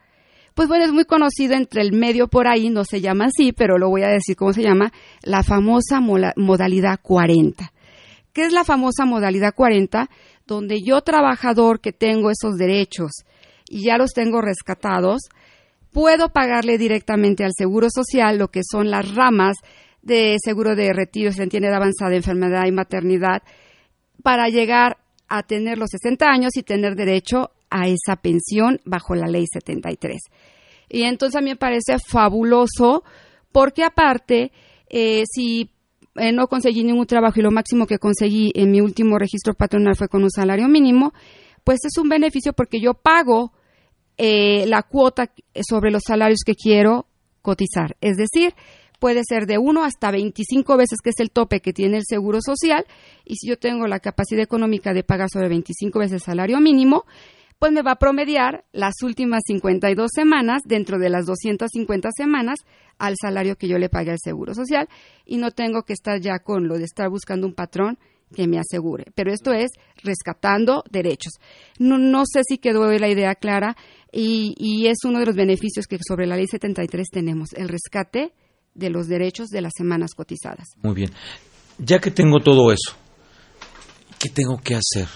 Pues bueno, es muy conocido entre el medio por ahí, no se llama así, pero lo voy a decir cómo se llama, la famosa modalidad 40. ¿Qué es la famosa modalidad 40? donde yo trabajador que tengo esos derechos y ya los tengo rescatados, puedo pagarle directamente al Seguro Social lo que son las ramas de seguro de retiro, se entiende de avanzada enfermedad y maternidad, para llegar a tener los 60 años y tener derecho a esa pensión bajo la ley 73. Y entonces a mí me parece fabuloso porque aparte, eh, si eh, no conseguí ningún trabajo y lo máximo que conseguí en mi último registro patronal fue con un salario mínimo, pues es un beneficio porque yo pago eh, la cuota sobre los salarios que quiero cotizar. Es decir, puede ser de 1 hasta 25 veces, que es el tope que tiene el Seguro Social, y si yo tengo la capacidad económica de pagar sobre 25 veces el salario mínimo, pues me va a promediar las últimas 52 semanas dentro de las 250 semanas al salario que yo le pague al Seguro Social y no tengo que estar ya con lo de estar buscando un patrón que me asegure. Pero esto es rescatando derechos. No, no sé si quedó la idea clara y, y es uno de los beneficios que sobre la ley 73 tenemos, el rescate de los derechos de las semanas cotizadas. Muy bien. Ya que tengo todo eso, ¿qué tengo que hacer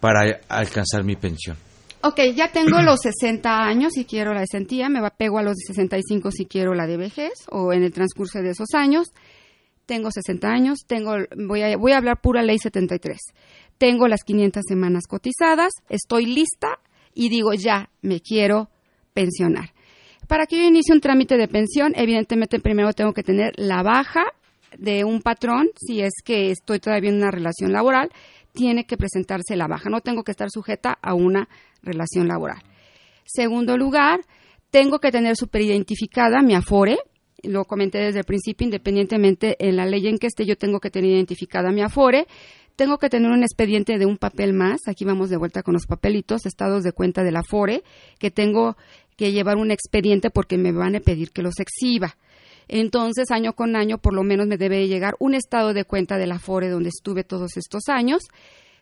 para alcanzar mi pensión? Ok, ya tengo los 60 años si quiero la esentía, me pego a los 65 si quiero la de vejez o en el transcurso de esos años. Tengo 60 años, tengo, voy, a, voy a hablar pura ley 73. Tengo las 500 semanas cotizadas, estoy lista y digo ya, me quiero pensionar. Para que yo inicie un trámite de pensión, evidentemente primero tengo que tener la baja de un patrón, si es que estoy todavía en una relación laboral, tiene que presentarse la baja. No tengo que estar sujeta a una relación laboral. Segundo lugar, tengo que tener superidentificada mi Afore. Lo comenté desde el principio, independientemente en la ley en que esté, yo tengo que tener identificada mi Afore. tengo que tener un expediente de un papel más, aquí vamos de vuelta con los papelitos, estados de cuenta de la FORE, que tengo que llevar un expediente porque me van a pedir que los exhiba. Entonces, año con año, por lo menos me debe llegar un estado de cuenta de la FORE donde estuve todos estos años.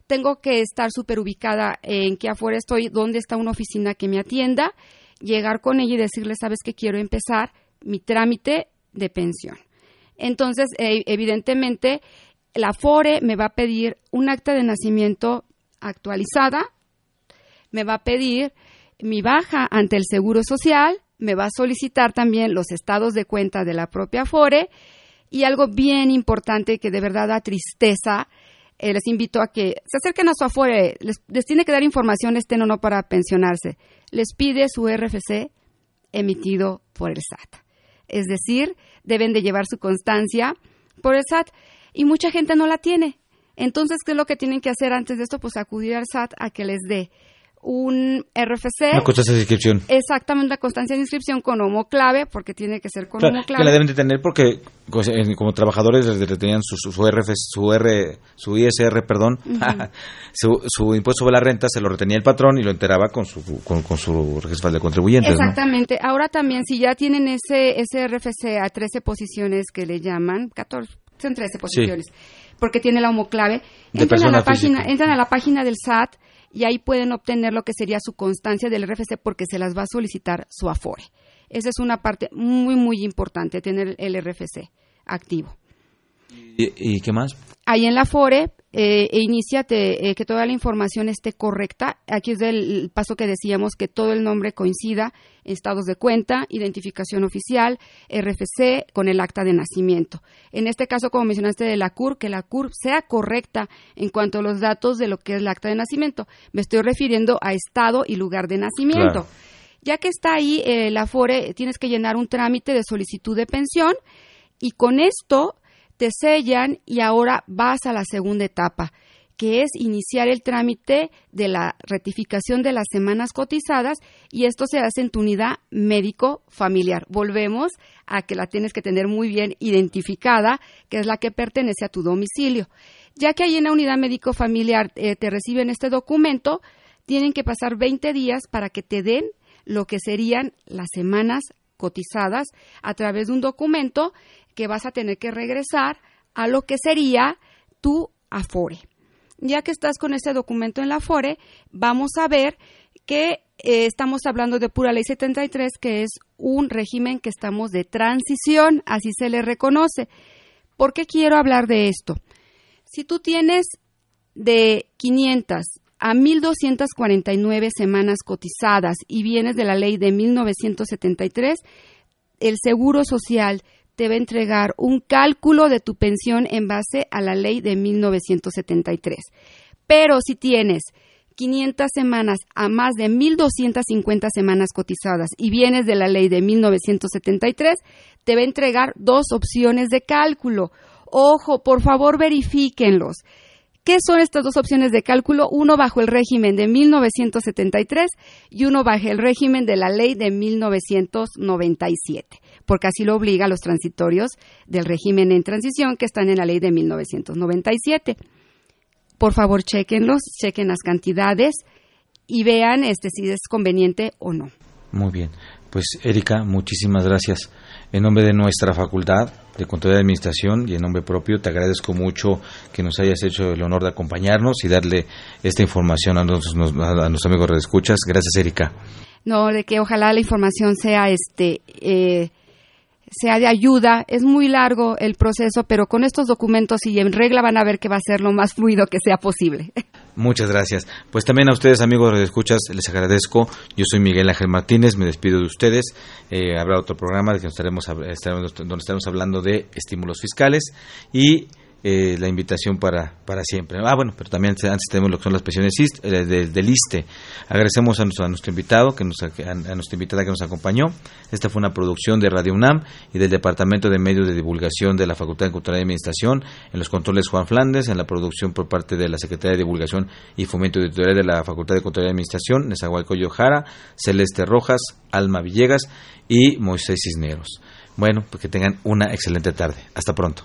Tengo que estar súper ubicada en qué afuera estoy, dónde está una oficina que me atienda, llegar con ella y decirle, sabes que quiero empezar mi trámite de pensión. Entonces, eh, evidentemente, la FORE me va a pedir un acta de nacimiento actualizada, me va a pedir mi baja ante el Seguro Social, me va a solicitar también los estados de cuenta de la propia FORE y algo bien importante que de verdad da tristeza, eh, les invito a que se acerquen a su Afore, les, les, tiene que dar información, estén o no para pensionarse. Les pide su RFC emitido por el SAT. Es decir, deben de llevar su constancia por el SAT y mucha gente no la tiene. Entonces, ¿qué es lo que tienen que hacer antes de esto? Pues acudir al SAT a que les dé un RFC. Una constancia de inscripción. Exactamente, la constancia de inscripción con homo clave, porque tiene que ser con claro, homo clave. Que la deben de tener porque pues, como trabajadores les tenían su, su, RF, su, R, su ISR, perdón, uh *laughs* -huh. su, su, impuesto sobre la renta se lo retenía el patrón y lo enteraba con su, con, con su registro de contribuyentes. Exactamente. ¿no? Ahora también, si ya tienen ese, ese RFC a 13 posiciones que le llaman, 14, son 13 posiciones, sí. porque tiene la homoclave, entran a, la página, entran a la página del SAT y ahí pueden obtener lo que sería su constancia del RFC porque se las va a solicitar su Afore. Esa es una parte muy, muy importante, tener el RFC activo. ¿Y, y qué más? Ahí en la Afore, eh, e iniciate eh, que toda la información esté correcta. Aquí es el paso que decíamos, que todo el nombre coincida, estados de cuenta, identificación oficial, RFC con el acta de nacimiento. En este caso, como mencionaste de la CUR, que la CUR sea correcta en cuanto a los datos de lo que es el acta de nacimiento. Me estoy refiriendo a estado y lugar de nacimiento. Claro. Ya que está ahí eh, la FORE, tienes que llenar un trámite de solicitud de pensión y con esto te sellan y ahora vas a la segunda etapa, que es iniciar el trámite de la rectificación de las semanas cotizadas y esto se hace en tu unidad médico familiar. Volvemos a que la tienes que tener muy bien identificada, que es la que pertenece a tu domicilio. Ya que ahí en la unidad médico familiar eh, te reciben este documento, tienen que pasar 20 días para que te den lo que serían las semanas cotizadas a través de un documento que vas a tener que regresar a lo que sería tu Afore. Ya que estás con este documento en la Afore, vamos a ver que eh, estamos hablando de pura ley 73, que es un régimen que estamos de transición, así se le reconoce. ¿Por qué quiero hablar de esto? Si tú tienes de 500 a 1.249 semanas cotizadas y vienes de la ley de 1973, el Seguro Social te va a entregar un cálculo de tu pensión en base a la ley de 1973. Pero si tienes 500 semanas a más de 1.250 semanas cotizadas y vienes de la ley de 1973, te va a entregar dos opciones de cálculo. Ojo, por favor verifíquenlos. ¿Qué son estas dos opciones de cálculo? Uno bajo el régimen de 1973 y uno bajo el régimen de la ley de 1997, porque así lo obliga a los transitorios del régimen en transición que están en la ley de 1997. Por favor, chequenlos, chequen las cantidades y vean este, si es conveniente o no. Muy bien. Pues Erika, muchísimas gracias. En nombre de nuestra facultad de Control de Administración y en nombre propio, te agradezco mucho que nos hayas hecho el honor de acompañarnos y darle esta información a nuestros, a nuestros amigos escuchas. Gracias, Erika. No, de que ojalá la información sea este eh, sea de ayuda. Es muy largo el proceso, pero con estos documentos y en regla van a ver que va a ser lo más fluido que sea posible. Muchas gracias. Pues también a ustedes, amigos de escuchas, les agradezco. Yo soy Miguel Ángel Martínez, me despido de ustedes. Eh, habrá otro programa de que estaremos, estaremos, donde estaremos hablando de estímulos fiscales y eh, la invitación para, para siempre. Ah, bueno, pero también antes tenemos lo que son las pensiones eh, del, del ISTE. Agradecemos a nuestro, invitado, que nos, a, a, nuestra invitada que nos acompañó. Esta fue una producción de Radio UNAM y del Departamento de Medios de Divulgación de la Facultad de Cultura y Administración. En los controles Juan Flandes, en la producción por parte de la Secretaría de Divulgación y Fomento Editorial de la Facultad de Cultura y Administración, Nezahualcóyotl Jara, Celeste Rojas, Alma Villegas y Moisés Cisneros. Bueno, pues que tengan una excelente tarde. Hasta pronto.